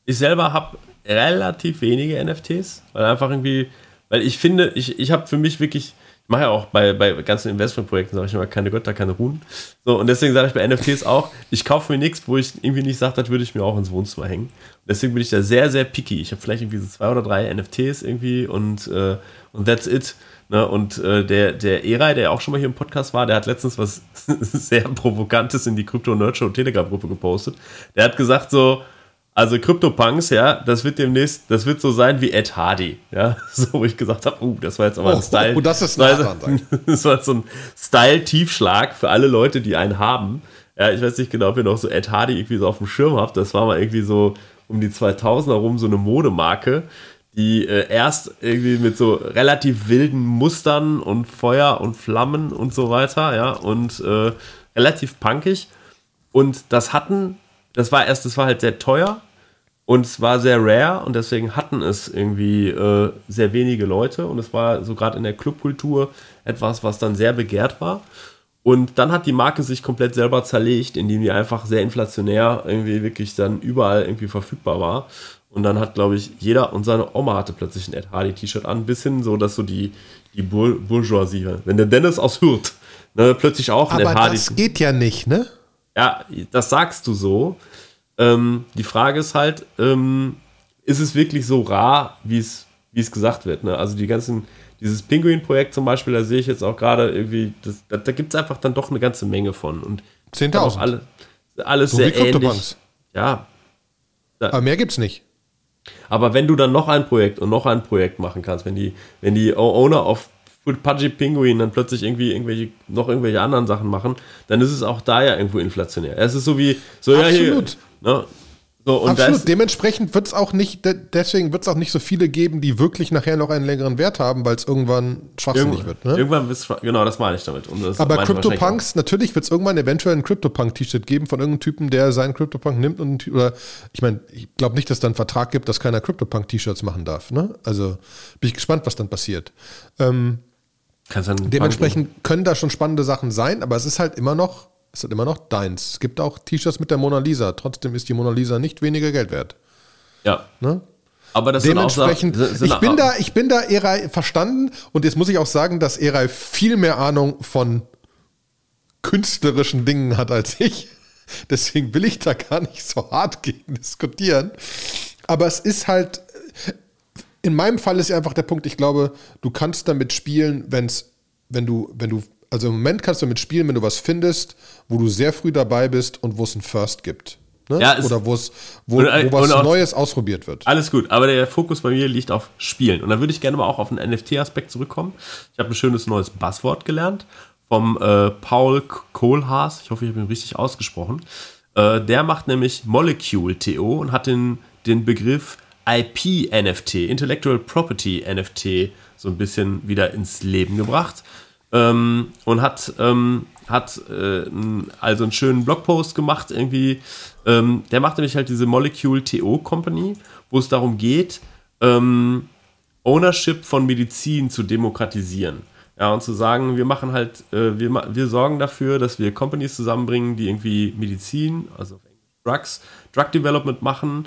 Ich selber habe relativ wenige NFTs, weil einfach irgendwie, weil ich finde, ich, ich habe für mich wirklich, ich mache ja auch bei, bei ganzen Investmentprojekten, sage ich immer, keine Götter, keine Ruhen. So, und deswegen sage ich bei NFTs auch, ich kaufe mir nichts, wo ich irgendwie nicht sage, das würde ich mir auch ins Wohnzimmer hängen. Deswegen bin ich da sehr, sehr picky. Ich habe vielleicht irgendwie so zwei oder drei NFTs irgendwie und, äh, und that's it. Ne, und äh, der, der Eray, der auch schon mal hier im Podcast war, der hat letztens was sehr Provokantes in die Crypto Nerd Show Telegram-Gruppe gepostet. Der hat gesagt so, also CryptoPunks, ja, das wird demnächst, das wird so sein wie Ed Hardy, ja, so wo ich gesagt habe, uh, das war jetzt aber ein oh, Style. Oh, das ist ein Das war so ein Style-Tiefschlag für alle Leute, die einen haben. Ja, ich weiß nicht genau, ob ihr noch so Ed Hardy irgendwie so auf dem Schirm habt. Das war mal irgendwie so um die 2000er rum so eine Modemarke, die äh, erst irgendwie mit so relativ wilden Mustern und Feuer und Flammen und so weiter, ja, und äh, relativ punkig. Und das hatten, das war erst, das war halt sehr teuer und es war sehr rare und deswegen hatten es irgendwie äh, sehr wenige Leute und es war so gerade in der Clubkultur etwas, was dann sehr begehrt war. Und dann hat die Marke sich komplett selber zerlegt, indem die einfach sehr inflationär irgendwie wirklich dann überall irgendwie verfügbar war. Und dann hat, glaube ich, jeder und seine Oma hatte plötzlich ein Ed Hardy T-Shirt an, bis hin so, dass so die, die Bour Bourgeoisie, wenn der Dennis aus Hürth ne, plötzlich auch ein Aber Ed Hardy. das geht ja nicht, ne? Ja, das sagst du so. Ähm, die Frage ist halt, ähm, ist es wirklich so rar, wie es gesagt wird? Ne? Also die ganzen dieses Pinguin-Projekt zum Beispiel, da sehe ich jetzt auch gerade irgendwie, das, da, da gibt es einfach dann doch eine ganze Menge von. Und 10.000. Alle, alles so sehr ähnlich. Ja. Da, Aber mehr gibt es nicht. Aber wenn du dann noch ein Projekt und noch ein Projekt machen kannst, wenn die, wenn die Owner of Pudgy Penguin dann plötzlich irgendwie irgendwelche, noch irgendwelche anderen Sachen machen, dann ist es auch da ja irgendwo inflationär. Es ist so wie, so Absolut. ja hier, ne, so, Absolut. Dementsprechend wird es auch nicht, deswegen wird es auch nicht so viele geben, die wirklich nachher noch einen längeren Wert haben, weil es irgendwann schwachsinnig Irgendw wird. Ne? Irgendwann wird genau, das meine ich damit. Aber CryptoPunks, natürlich wird es irgendwann eventuell ein CryptoPunk-T-Shirt geben von irgendeinem Typen, der seinen CryptoPunk nimmt und, oder, ich meine, ich glaube nicht, dass es da einen Vertrag gibt, dass keiner CryptoPunk-T-Shirts machen darf. Ne? Also bin ich gespannt, was dann passiert. Ähm, dementsprechend können da schon spannende Sachen sein, aber es ist halt immer noch ist halt immer noch deins. Es gibt auch T-Shirts mit der Mona Lisa. Trotzdem ist die Mona Lisa nicht weniger Geld wert. Ja. Ne? Aber das Dementsprechend, sind auch, sind ich, bin da, ich bin da Erei verstanden und jetzt muss ich auch sagen, dass Erei viel mehr Ahnung von künstlerischen Dingen hat als ich. Deswegen will ich da gar nicht so hart gegen diskutieren. Aber es ist halt, in meinem Fall ist ja einfach der Punkt, ich glaube, du kannst damit spielen, wenn's, wenn du, wenn du also im Moment kannst du damit spielen, wenn du was findest, wo du sehr früh dabei bist und wo es ein First gibt. Ne? Ja, Oder wo, es, wo, was Neues ausprobiert wird. Alles gut, aber der Fokus bei mir liegt auf Spielen. Und da würde ich gerne mal auch auf den NFT-Aspekt zurückkommen. Ich habe ein schönes neues Buzzword gelernt vom äh, Paul Kohlhaas. Ich hoffe, ich habe ihn richtig ausgesprochen. Äh, der macht nämlich Molecule-TO und hat den, den Begriff IP-NFT, Intellectual Property NFT, so ein bisschen wieder ins Leben gebracht ähm, und hat, ähm, hat äh, also einen schönen Blogpost gemacht, irgendwie. Ähm, der macht nämlich halt diese Molecule TO Company, wo es darum geht, ähm, Ownership von Medizin zu demokratisieren. Ja, und zu sagen, wir machen halt, äh, wir, wir sorgen dafür, dass wir Companies zusammenbringen, die irgendwie Medizin, also Drugs, Drug Development machen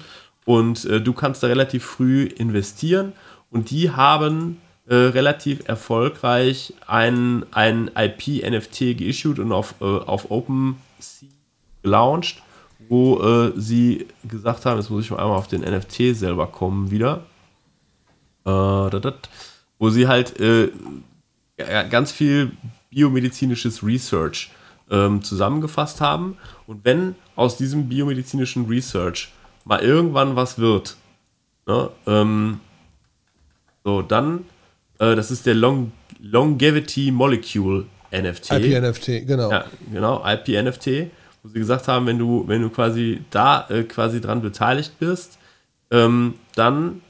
und äh, du kannst da relativ früh investieren und die haben äh, relativ erfolgreich ein, ein IP-NFT geissued und auf, äh, auf OpenSea gelauncht, wo äh, sie gesagt haben, jetzt muss ich mal einmal auf den NFT selber kommen wieder, äh, wo sie halt äh, ganz viel biomedizinisches Research ähm, zusammengefasst haben. Und wenn aus diesem biomedizinischen Research mal irgendwann was wird, ne, ähm, so, dann äh, das ist der Long Longevity Molecule NFT. IP-NFT, genau. Ja, genau, IP-NFT, wo sie gesagt haben, wenn du, wenn du quasi da äh, quasi dran beteiligt bist, ähm, dann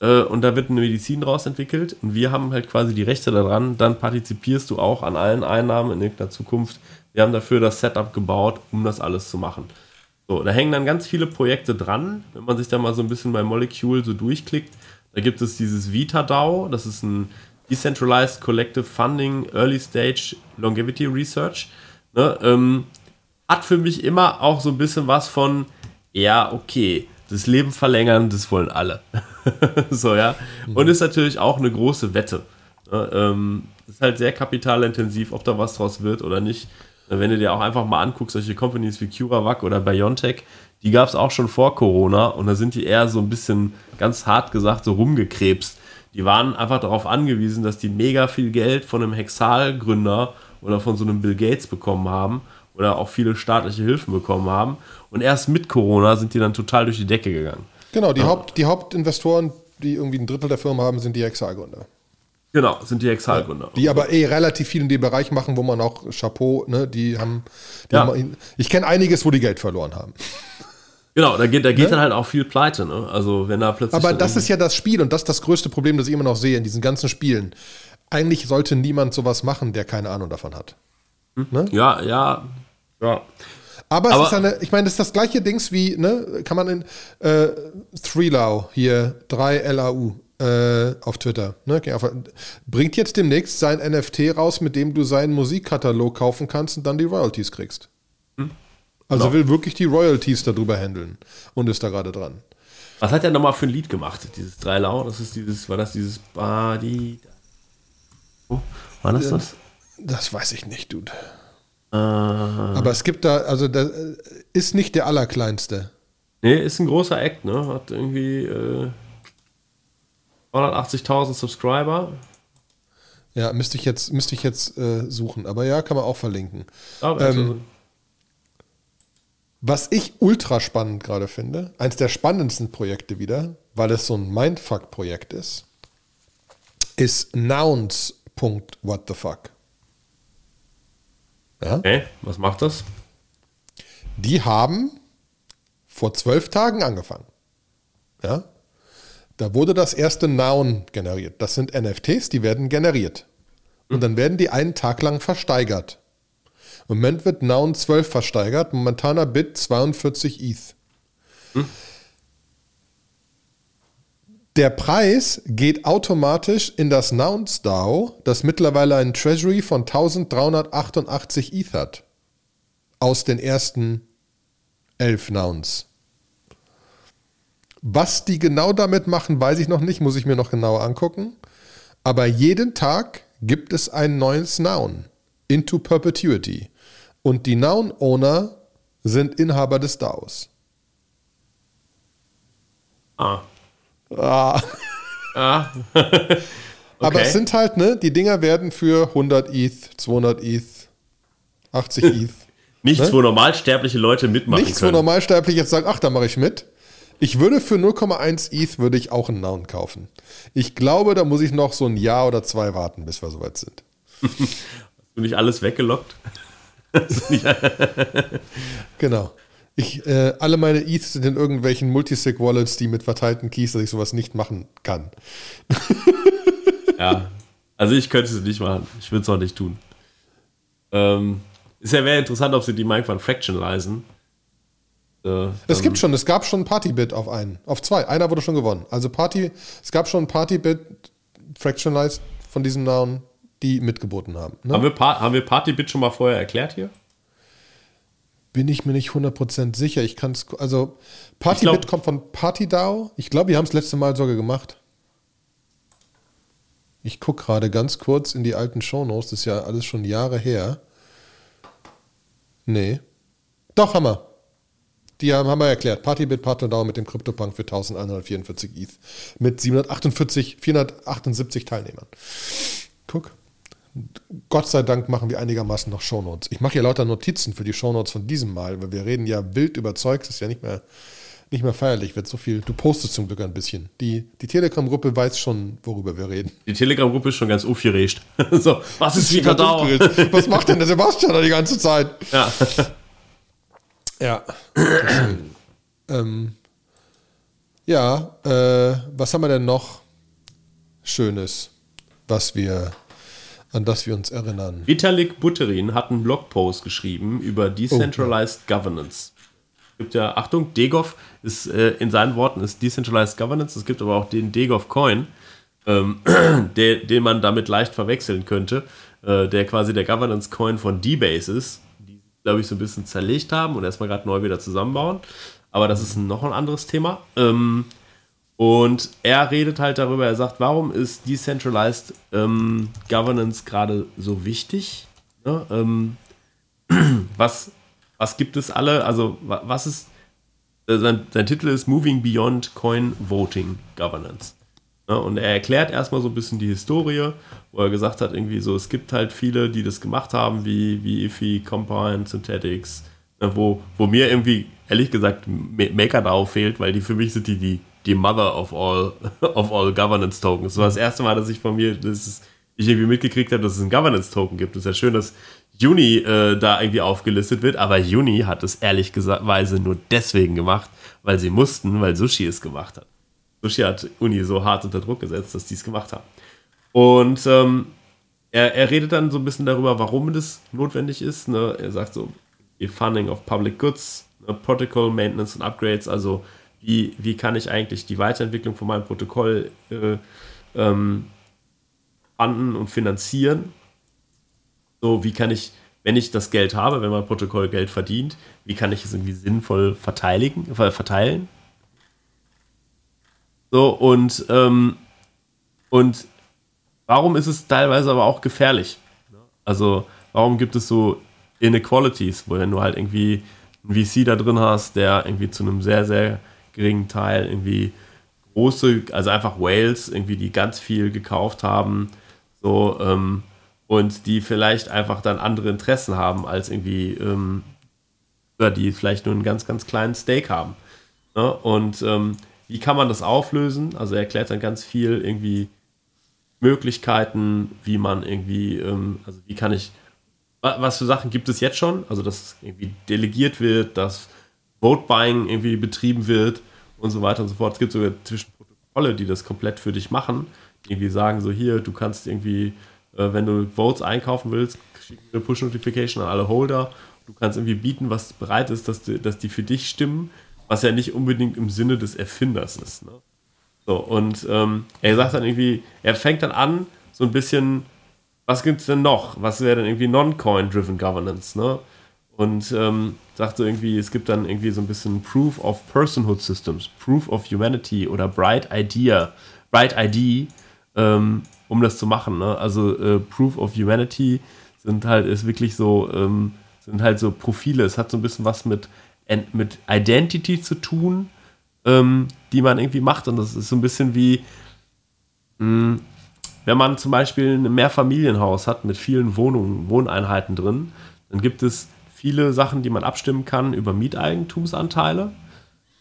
äh, und da wird eine Medizin draus entwickelt und wir haben halt quasi die Rechte daran, dann partizipierst du auch an allen Einnahmen in irgendeiner Zukunft. Wir haben dafür das Setup gebaut, um das alles zu machen. So, da hängen dann ganz viele Projekte dran. Wenn man sich da mal so ein bisschen bei Molecule so durchklickt, da gibt es dieses VitaDAO, das ist ein Decentralized Collective Funding Early Stage Longevity Research. Ne, ähm, hat für mich immer auch so ein bisschen was von, ja, okay, das Leben verlängern, das wollen alle. so, ja. Mhm. Und ist natürlich auch eine große Wette. Ne, ähm, ist halt sehr kapitalintensiv, ob da was draus wird oder nicht. Wenn du dir auch einfach mal anguckst, solche Companies wie CuraVac oder BioNTech, die gab es auch schon vor Corona und da sind die eher so ein bisschen, ganz hart gesagt, so rumgekrebst. Die waren einfach darauf angewiesen, dass die mega viel Geld von einem Hexal-Gründer oder von so einem Bill Gates bekommen haben oder auch viele staatliche Hilfen bekommen haben. Und erst mit Corona sind die dann total durch die Decke gegangen. Genau, die, ja. Haupt, die Hauptinvestoren, die irgendwie ein Drittel der Firma haben, sind die Hexal-Gründer. Genau, sind die Hexalgründer. Die aber eh relativ viel in dem Bereich machen, wo man auch Chapeau, ne, die haben. Die ja. haben ich kenne einiges, wo die Geld verloren haben. Genau, da geht, da geht ne? dann halt auch viel pleite, ne? Also wenn da plötzlich. Aber das ist ja das Spiel und das ist das größte Problem, das ich immer noch sehe in diesen ganzen Spielen. Eigentlich sollte niemand sowas machen, der keine Ahnung davon hat. Hm? Ne? Ja, ja, ja. Aber, es ist eine, ich meine, das ist das gleiche Dings wie, ne, kann man in äh, Threelau hier, 3LAU äh, auf Twitter, ne, auf, bringt jetzt demnächst sein NFT raus, mit dem du seinen Musikkatalog kaufen kannst und dann die Royalties kriegst. Hm. Also no. will wirklich die Royalties darüber handeln und ist da gerade dran. Was hat er nochmal für ein Lied gemacht? Dieses Drei Lau, das ist dieses, war das dieses Badi. Oh, war das das? Das weiß ich nicht, Dude. Uh. Aber es gibt da, also das ist nicht der allerkleinste. Nee, ist ein großer Act, ne? Hat irgendwie äh, 280.000 Subscriber. Ja, müsste ich jetzt, müsste ich jetzt äh, suchen. Aber ja, kann man auch verlinken. Ähm, was ich ultra spannend gerade finde, eins der spannendsten Projekte wieder, weil es so ein Mindfuck-Projekt ist, ist Nouns.what the fuck. Ja? Okay, was macht das? Die haben vor zwölf Tagen angefangen. Ja? Da wurde das erste Noun generiert. Das sind NFTs, die werden generiert. Und dann werden die einen Tag lang versteigert. Im Moment wird Noun 12 versteigert, momentaner Bit 42 ETH. Hm. Der Preis geht automatisch in das Nouns DAO, das mittlerweile ein Treasury von 1388 ETH hat. Aus den ersten elf Nouns. Was die genau damit machen, weiß ich noch nicht, muss ich mir noch genauer angucken. Aber jeden Tag gibt es ein neues Noun. Into Perpetuity. Und die Noun-Owner sind Inhaber des DAOs. Ah. Ah. ah. okay. Aber es sind halt, ne, die Dinger werden für 100 ETH, 200 ETH, 80 ETH. Nichts, ne? wo normalsterbliche Leute mitmachen Nichts, können. wo normalsterbliche jetzt sagen, ach, da mache ich mit. Ich würde für 0,1 ETH würde ich auch einen Noun kaufen. Ich glaube, da muss ich noch so ein Jahr oder zwei warten, bis wir soweit sind. Hast du nicht alles weggelockt? genau. Ich, äh, alle meine ETH sind in irgendwelchen Multisig-Wallets, die mit verteilten Keys, dass ich sowas nicht machen kann. ja, also ich könnte es nicht machen. Ich würde es auch nicht tun. Ähm, ist ja wäre interessant, ob sie die mal irgendwann fractionalisen. Äh, es gibt schon, es gab schon ein Partybit auf einen, auf zwei. Einer wurde schon gewonnen. Also Party, es gab schon ein Partybit fractionalized von diesem Namen die mitgeboten haben. Ne? Haben, wir haben wir Partybit schon mal vorher erklärt hier? Bin ich mir nicht 100% sicher. Ich kann es, also Partybit kommt von PartyDAO. Ich glaube, wir haben es letzte Mal sogar gemacht. Ich gucke gerade ganz kurz in die alten Shownotes. Das ist ja alles schon Jahre her. Nee. Doch, wir. Die haben, haben wir erklärt. Partybit PartyDAO mit dem CryptoPunk für 1144 ETH. Mit 748, 478 Teilnehmern. Guck. Gott sei Dank machen wir einigermaßen noch Shownotes. Ich mache ja lauter Notizen für die Shownotes von diesem Mal, weil wir reden ja wild über Zeug, das ist ja nicht mehr, nicht mehr feierlich, wird so viel. Du postest zum Glück ein bisschen. Die, die Telegram-Gruppe weiß schon, worüber wir reden. Die Telegram-Gruppe ist schon ganz aufgeregt. so, was ist, ist wieder da? Was macht denn der Sebastian da die ganze Zeit? Ja. ja. ähm, ja, äh, was haben wir denn noch Schönes, was wir an das wir uns erinnern. Vitalik Buterin hat einen Blogpost geschrieben über Decentralized oh. Governance. Es gibt ja, Achtung, Degov ist äh, in seinen Worten ist Decentralized Governance. Es gibt aber auch den Degov Coin, ähm, der, den man damit leicht verwechseln könnte, äh, der quasi der Governance Coin von D-Base ist, glaube ich, so ein bisschen zerlegt haben und erstmal gerade neu wieder zusammenbauen. Aber das ist noch ein anderes Thema. Ähm, und er redet halt darüber, er sagt, warum ist Decentralized ähm, Governance gerade so wichtig? Ja, ähm, was, was gibt es alle? Also, was ist, äh, sein, sein, Titel ist Moving Beyond Coin Voting Governance. Ja, und er erklärt erstmal so ein bisschen die Historie, wo er gesagt hat, irgendwie so, es gibt halt viele, die das gemacht haben, wie, wie IFI, Combine, Synthetics, wo, wo mir irgendwie, ehrlich gesagt, MakerDAO fehlt, weil die für mich sind die, die die Mother of all, of all Governance Tokens. Das war das erste Mal, dass ich von mir, dass ich irgendwie mitgekriegt habe, dass es einen Governance Token gibt. Es ist ja schön, dass Uni äh, da irgendwie aufgelistet wird, aber Uni hat es ehrlich gesagt nur deswegen gemacht, weil sie mussten, weil Sushi es gemacht hat. Sushi hat Uni so hart unter Druck gesetzt, dass die es gemacht haben. Und ähm, er, er redet dann so ein bisschen darüber, warum das notwendig ist. Ne? Er sagt so, Funding of Public Goods, ne, Protocol Maintenance und Upgrades, also wie, wie kann ich eigentlich die Weiterentwicklung von meinem Protokoll äh, ähm, fanden und finanzieren. So, wie kann ich, wenn ich das Geld habe, wenn mein Protokoll Geld verdient, wie kann ich es irgendwie sinnvoll verteilen? So, und, ähm, und warum ist es teilweise aber auch gefährlich? Also, warum gibt es so Inequalities, wo wenn du halt irgendwie einen VC da drin hast, der irgendwie zu einem sehr, sehr geringen Teil irgendwie große, also einfach Whales, irgendwie, die ganz viel gekauft haben, so, ähm, und die vielleicht einfach dann andere Interessen haben als irgendwie, ähm, die vielleicht nur einen ganz, ganz kleinen Stake haben. Ne? Und ähm, wie kann man das auflösen? Also er erklärt dann ganz viel irgendwie Möglichkeiten, wie man irgendwie, ähm, also wie kann ich, was für Sachen gibt es jetzt schon? Also dass irgendwie delegiert wird, dass Vote Buying irgendwie betrieben wird und so weiter und so fort. Es gibt sogar Zwischenprotokolle, die das komplett für dich machen, die irgendwie sagen so hier, du kannst irgendwie, äh, wenn du Votes einkaufen willst, schick eine Push-Notification an alle Holder. Du kannst irgendwie bieten, was bereit ist, dass, die, dass die für dich stimmen, was ja nicht unbedingt im Sinne des Erfinders ist. Ne? So, und ähm, er sagt dann irgendwie, er fängt dann an, so ein bisschen, was gibt es denn noch? Was wäre denn irgendwie Non-Coin-Driven Governance, ne? Und ähm, sagt so irgendwie, es gibt dann irgendwie so ein bisschen Proof of Personhood Systems, Proof of Humanity oder Bright Idea, Bright ID, ähm, um das zu machen. Ne? Also äh, Proof of Humanity sind halt, ist wirklich so, ähm, sind halt so Profile. Es hat so ein bisschen was mit, mit Identity zu tun, ähm, die man irgendwie macht. Und das ist so ein bisschen wie, mh, hm, wenn man zum Beispiel ein Mehrfamilienhaus hat mit vielen Wohnungen, Wohneinheiten drin, dann gibt es viele Sachen, die man abstimmen kann über Mieteigentumsanteile.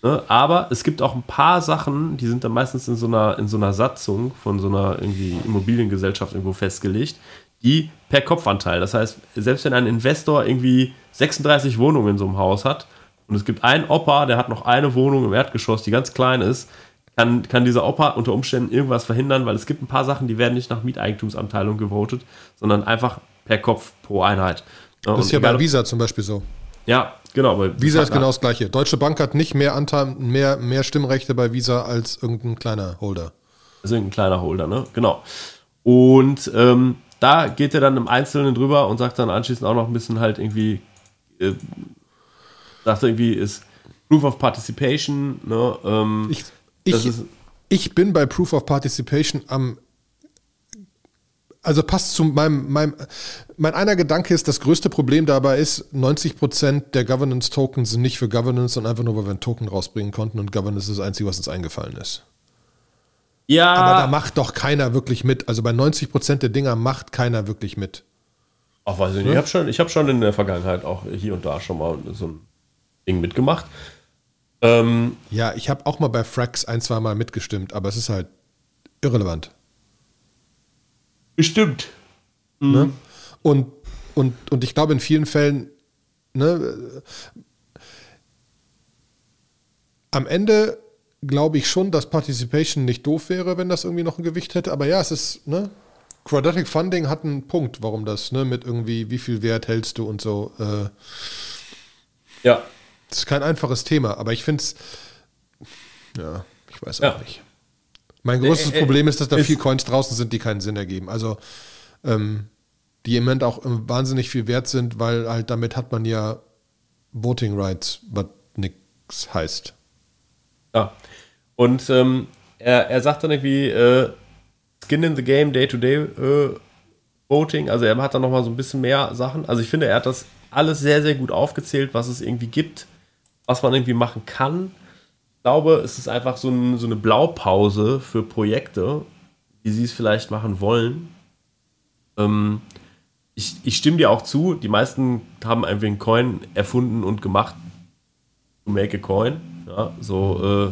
Ne? Aber es gibt auch ein paar Sachen, die sind dann meistens in so einer, in so einer Satzung von so einer irgendwie Immobiliengesellschaft irgendwo festgelegt, die per Kopfanteil. Das heißt, selbst wenn ein Investor irgendwie 36 Wohnungen in so einem Haus hat und es gibt einen Opa, der hat noch eine Wohnung im Erdgeschoss, die ganz klein ist, kann, kann dieser Opa unter Umständen irgendwas verhindern, weil es gibt ein paar Sachen, die werden nicht nach Mieteigentumsanteilung gewotet, sondern einfach per Kopf pro Einheit. Ja, das ist ja bei Visa zum Beispiel so. Ja, genau. Visa ist genau das gleiche. Deutsche Bank hat nicht mehr Anteil, mehr, mehr Stimmrechte bei Visa als irgendein kleiner Holder. Das ist irgendein kleiner Holder, ne? Genau. Und ähm, da geht er dann im Einzelnen drüber und sagt dann anschließend auch noch ein bisschen halt irgendwie, äh, er irgendwie, ist Proof of Participation, ne? Ähm, ich, ich, ich bin bei Proof of Participation am also passt zu meinem, meinem, mein einer Gedanke ist, das größte Problem dabei ist, 90% der Governance-Tokens sind nicht für Governance, sondern einfach nur, weil wir einen Token rausbringen konnten und Governance ist das Einzige, was uns eingefallen ist. Ja. Aber da macht doch keiner wirklich mit. Also bei 90% der Dinger macht keiner wirklich mit. Ach, weiß ich nicht. Ich habe schon, hab schon in der Vergangenheit auch hier und da schon mal so ein Ding mitgemacht. Ähm, ja, ich habe auch mal bei Frax ein, zwei Mal mitgestimmt, aber es ist halt irrelevant. Bestimmt. Mhm. Ne? Und, und, und ich glaube, in vielen Fällen, ne, am Ende glaube ich schon, dass Participation nicht doof wäre, wenn das irgendwie noch ein Gewicht hätte. Aber ja, es ist, ne? Quadratic Funding hat einen Punkt, warum das, ne? Mit irgendwie, wie viel Wert hältst du und so. Äh, ja. Das ist kein einfaches Thema, aber ich finde es, ja, ich weiß auch ja. nicht. Mein größtes äh, äh, Problem ist, dass da viel Coins draußen sind, die keinen Sinn ergeben. Also, ähm, die im Moment auch wahnsinnig viel wert sind, weil halt damit hat man ja Voting Rights, was nichts heißt. Ja. Und ähm, er, er sagt dann irgendwie äh, Skin in the Game, Day-to-Day -Day, äh, Voting. Also er hat da nochmal so ein bisschen mehr Sachen. Also ich finde, er hat das alles sehr, sehr gut aufgezählt, was es irgendwie gibt, was man irgendwie machen kann glaube, es ist einfach so, ein, so eine Blaupause für Projekte, wie sie es vielleicht machen wollen. Ähm, ich, ich stimme dir auch zu, die meisten haben einfach einen Coin erfunden und gemacht, to make a coin. Ja, so, äh,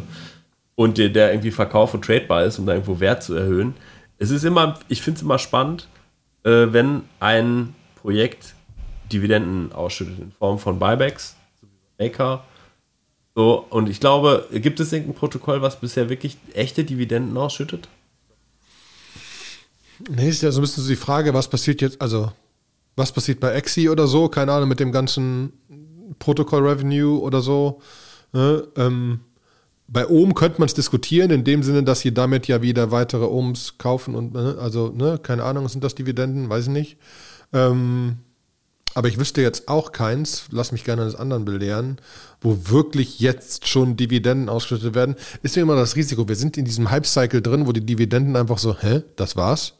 und der, der irgendwie verkauft und tradebar ist, um da irgendwo Wert zu erhöhen. Es ist immer, ich finde es immer spannend, äh, wenn ein Projekt Dividenden ausschüttet in Form von Buybacks, so wie Maker so, und ich glaube, gibt es irgendein Protokoll, was bisher wirklich echte Dividenden ausschüttet? Nee, ist ja so ein bisschen so die Frage, was passiert jetzt, also was passiert bei Exi oder so, keine Ahnung, mit dem ganzen Protocol Revenue oder so. Ne? Ähm, bei Ohm könnte man es diskutieren, in dem Sinne, dass sie damit ja wieder weitere Ohms kaufen und, ne? also, ne, keine Ahnung, sind das Dividenden? Weiß ich nicht. Ähm, aber ich wüsste jetzt auch keins, lass mich gerne eines anderen belehren, wo wirklich jetzt schon Dividenden ausgeschüttet werden. Ist ja immer das Risiko. Wir sind in diesem Hype-Cycle drin, wo die Dividenden einfach so, hä, das war's?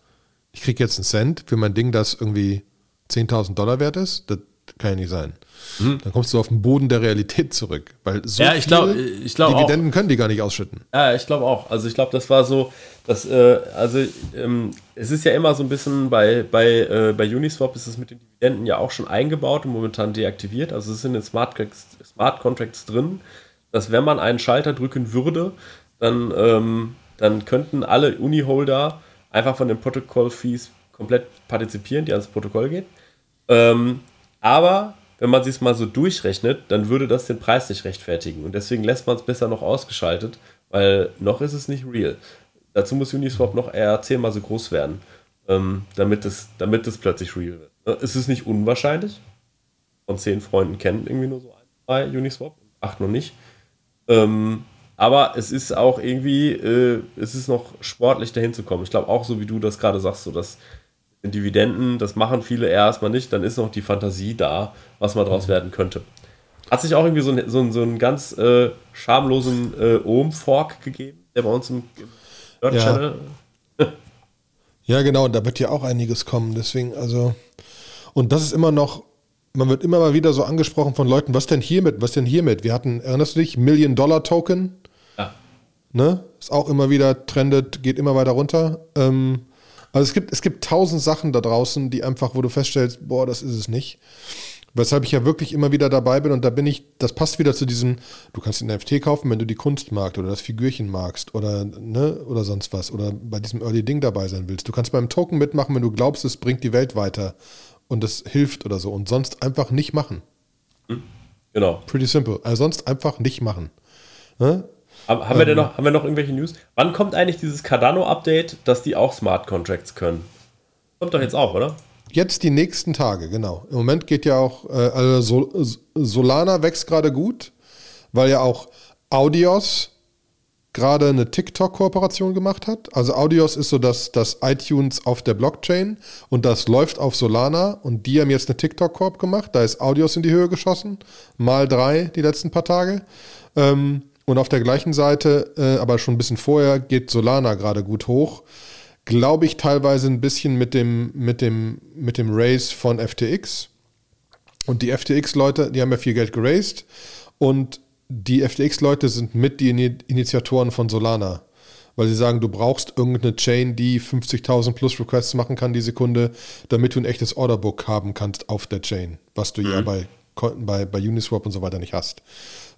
Ich kriege jetzt einen Cent für mein Ding, das irgendwie 10.000 Dollar wert ist? Das kann ja nicht sein. Hm. Dann kommst du auf den Boden der Realität zurück. Weil so ja, ich glaube, ich glaub Dividenden auch. können die gar nicht ausschütten. Ja, ich glaube auch. Also ich glaube, das war so, dass, äh, also ähm, es ist ja immer so ein bisschen bei, bei, äh, bei Uniswap ist es mit den Dividenden ja auch schon eingebaut und momentan deaktiviert. Also es sind in Smart, Smart Contracts drin, dass wenn man einen Schalter drücken würde, dann, ähm, dann könnten alle Uni-Holder einfach von den Protokoll-Fees komplett partizipieren, die ans Protokoll gehen. Ähm, aber wenn man sich mal so durchrechnet, dann würde das den Preis nicht rechtfertigen. Und deswegen lässt man es besser noch ausgeschaltet, weil noch ist es nicht real. Dazu muss Uniswap noch eher zehnmal so groß werden, ähm, damit, es, damit es plötzlich real wird. Äh, es ist nicht unwahrscheinlich. Von zehn Freunden kennen irgendwie nur so ein, zwei Uniswap, acht noch nicht. Ähm, aber es ist auch irgendwie, äh, es ist noch sportlich dahin zu kommen. Ich glaube auch so, wie du das gerade sagst, so dass Dividenden, das machen viele erstmal nicht, dann ist noch die Fantasie da, was mal draus werden könnte. Hat sich auch irgendwie so, ein, so, ein, so einen ganz äh, schamlosen äh, Ohm-Fork gegeben, der bei uns im, im Nerd-Channel. Ja. ja, genau, da wird ja auch einiges kommen, deswegen, also. Und das ist immer noch, man wird immer mal wieder so angesprochen von Leuten, was denn hiermit, was denn hiermit? Wir hatten, erinnerst du dich, Million-Dollar-Token? Ja. Ne? Ist auch immer wieder trendet, geht immer weiter runter. Ähm, also es gibt, es gibt tausend Sachen da draußen, die einfach, wo du feststellst, boah, das ist es nicht. Weshalb ich ja wirklich immer wieder dabei bin und da bin ich, das passt wieder zu diesem, du kannst den NFT kaufen, wenn du die Kunst magst oder das Figürchen magst oder, ne, oder sonst was oder bei diesem Early Ding dabei sein willst. Du kannst beim Token mitmachen, wenn du glaubst, es bringt die Welt weiter und es hilft oder so und sonst einfach nicht machen. Hm. Genau. Pretty simple. Also sonst einfach nicht machen. Ne? Haben, ähm, wir denn noch, haben wir noch irgendwelche News? Wann kommt eigentlich dieses Cardano-Update, dass die auch Smart Contracts können? Kommt doch jetzt auch, oder? Jetzt die nächsten Tage, genau. Im Moment geht ja auch, äh, also Solana wächst gerade gut, weil ja auch Audios gerade eine TikTok-Kooperation gemacht hat. Also Audios ist so das, das iTunes auf der Blockchain und das läuft auf Solana und die haben jetzt eine TikTok-Korb gemacht. Da ist Audios in die Höhe geschossen, mal drei die letzten paar Tage. Ähm, und auf der gleichen Seite, äh, aber schon ein bisschen vorher, geht Solana gerade gut hoch. Glaube ich teilweise ein bisschen mit dem, mit dem, mit dem Race von FTX. Und die FTX-Leute, die haben ja viel Geld geraced. Und die FTX-Leute sind mit die Initiatoren von Solana. Weil sie sagen, du brauchst irgendeine Chain, die 50.000 plus Requests machen kann die Sekunde, damit du ein echtes Orderbook haben kannst auf der Chain. Was du mhm. ja bei, bei, bei Uniswap und so weiter nicht hast.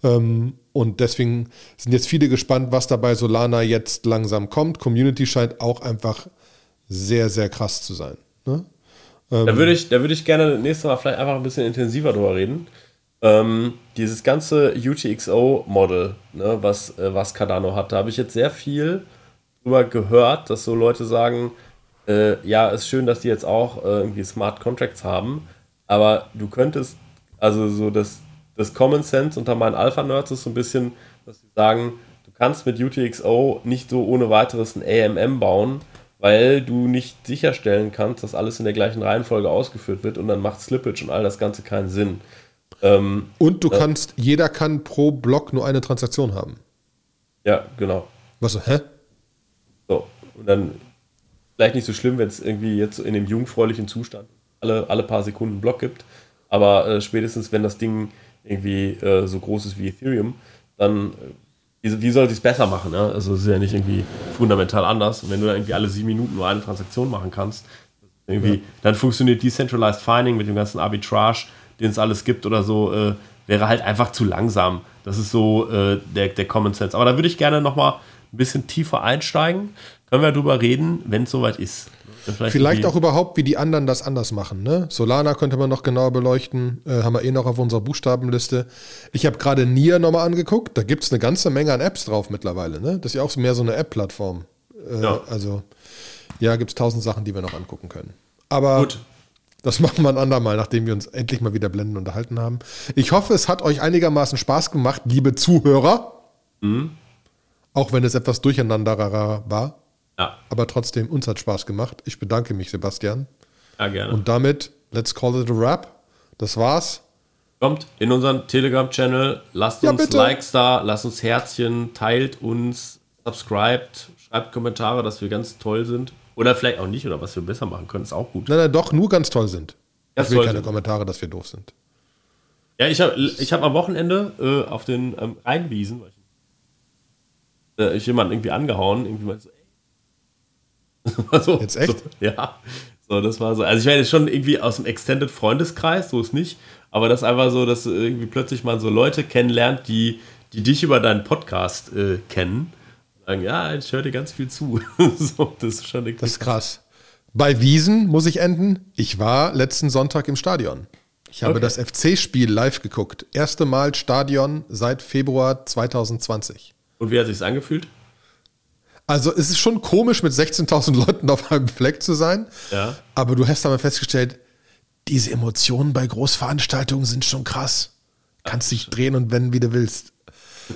Ähm, und deswegen sind jetzt viele gespannt, was da bei Solana jetzt langsam kommt. Community scheint auch einfach sehr, sehr krass zu sein. Ne? Ähm, da würde ich, da ich gerne nächstes Mal vielleicht einfach ein bisschen intensiver drüber reden. Ähm, dieses ganze UTXO-Model, ne, was, äh, was Cardano hat, da habe ich jetzt sehr viel drüber gehört, dass so Leute sagen, äh, ja, ist schön, dass die jetzt auch äh, irgendwie Smart Contracts haben, aber du könntest, also so das, das Common Sense unter meinen Alpha-Nerds ist so ein bisschen, dass sie sagen, du kannst mit UTXO nicht so ohne weiteres ein AMM bauen, weil du nicht sicherstellen kannst, dass alles in der gleichen Reihenfolge ausgeführt wird und dann macht Slippage und all das Ganze keinen Sinn. Ähm, und du äh, kannst, jeder kann pro Block nur eine Transaktion haben. Ja, genau. Was so, hä? So, und dann vielleicht nicht so schlimm, wenn es irgendwie jetzt in dem jungfräulichen Zustand alle, alle paar Sekunden einen Block gibt, aber äh, spätestens, wenn das Ding irgendwie äh, so groß ist wie Ethereum, dann äh, wie, wie soll es besser machen? Ne? Also es ist ja nicht irgendwie fundamental anders. Und wenn du irgendwie alle sieben Minuten nur eine Transaktion machen kannst, irgendwie, ja. dann funktioniert Decentralized Finding mit dem ganzen Arbitrage, den es alles gibt oder so, äh, wäre halt einfach zu langsam. Das ist so äh, der, der Common Sense. Aber da würde ich gerne nochmal ein bisschen tiefer einsteigen. Können wir darüber reden, wenn es soweit ist. Vielleicht, Vielleicht auch überhaupt, wie die anderen das anders machen. Ne? Solana könnte man noch genauer beleuchten. Äh, haben wir eh noch auf unserer Buchstabenliste. Ich habe gerade Nier nochmal angeguckt. Da gibt es eine ganze Menge an Apps drauf mittlerweile. Ne? Das ist ja auch mehr so eine App-Plattform. Äh, ja. Also, ja, gibt es tausend Sachen, die wir noch angucken können. Aber Gut. Das machen wir ein andermal, nachdem wir uns endlich mal wieder blenden unterhalten haben. Ich hoffe, es hat euch einigermaßen Spaß gemacht, liebe Zuhörer. Mhm. Auch wenn es etwas durcheinanderer war. Ja. Aber trotzdem, uns hat Spaß gemacht. Ich bedanke mich, Sebastian. Ja, gerne. Und damit, let's call it a wrap. Das war's. Kommt in unseren Telegram-Channel, lasst ja, uns bitte. Likes da, lasst uns Herzchen, teilt uns, subscribt, schreibt Kommentare, dass wir ganz toll sind. Oder vielleicht auch nicht, oder was wir besser machen können, ist auch gut. Nein, nein, doch, nur ganz toll sind. Ganz ich will keine sind. Kommentare, dass wir doof sind. Ja, ich habe ich hab am Wochenende äh, auf den ähm, Rheinwiesen, äh, ich jemanden irgendwie angehauen, irgendwie mal so, ey. so, Jetzt echt? So, ja. So, das war so. Also ich meine schon irgendwie aus dem Extended Freundeskreis, so ist nicht. Aber das ist einfach so, dass irgendwie plötzlich mal so Leute kennenlernt, die, die dich über deinen Podcast äh, kennen sagen, ja, ich höre dir ganz viel zu. so, das ist schon Das ist krass. Bei Wiesen muss ich enden. Ich war letzten Sonntag im Stadion. Ich habe okay. das FC-Spiel live geguckt. Erste Mal Stadion seit Februar 2020. Und wie hat sich angefühlt? Also es ist schon komisch, mit 16.000 Leuten auf einem Fleck zu sein. Ja. Aber du hast aber festgestellt, diese Emotionen bei Großveranstaltungen sind schon krass. Kannst dich drehen und wenden, wie du willst.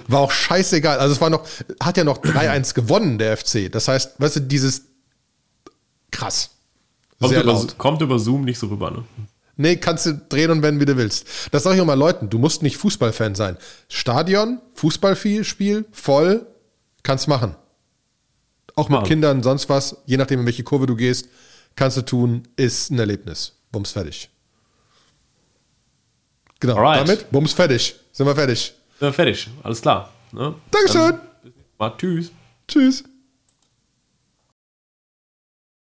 War auch scheißegal. Also es war noch, hat ja noch 3-1 gewonnen, der FC. Das heißt, weißt du, dieses krass. Kommt über, kommt über, Zoom nicht so rüber, ne? Nee, kannst du drehen und wenden, wie du willst. Das sage ich auch mal Leuten. Du musst nicht Fußballfan sein. Stadion, Fußballspiel, voll, kannst machen. Auch mit machen. Kindern, sonst was, je nachdem, in welche Kurve du gehst, kannst du tun, ist ein Erlebnis. Bums fertig. Genau, Alright. damit, bums fertig. Sind wir fertig. Äh, fertig, alles klar. Ne? Dankeschön. Dann, mal, tschüss. Tschüss.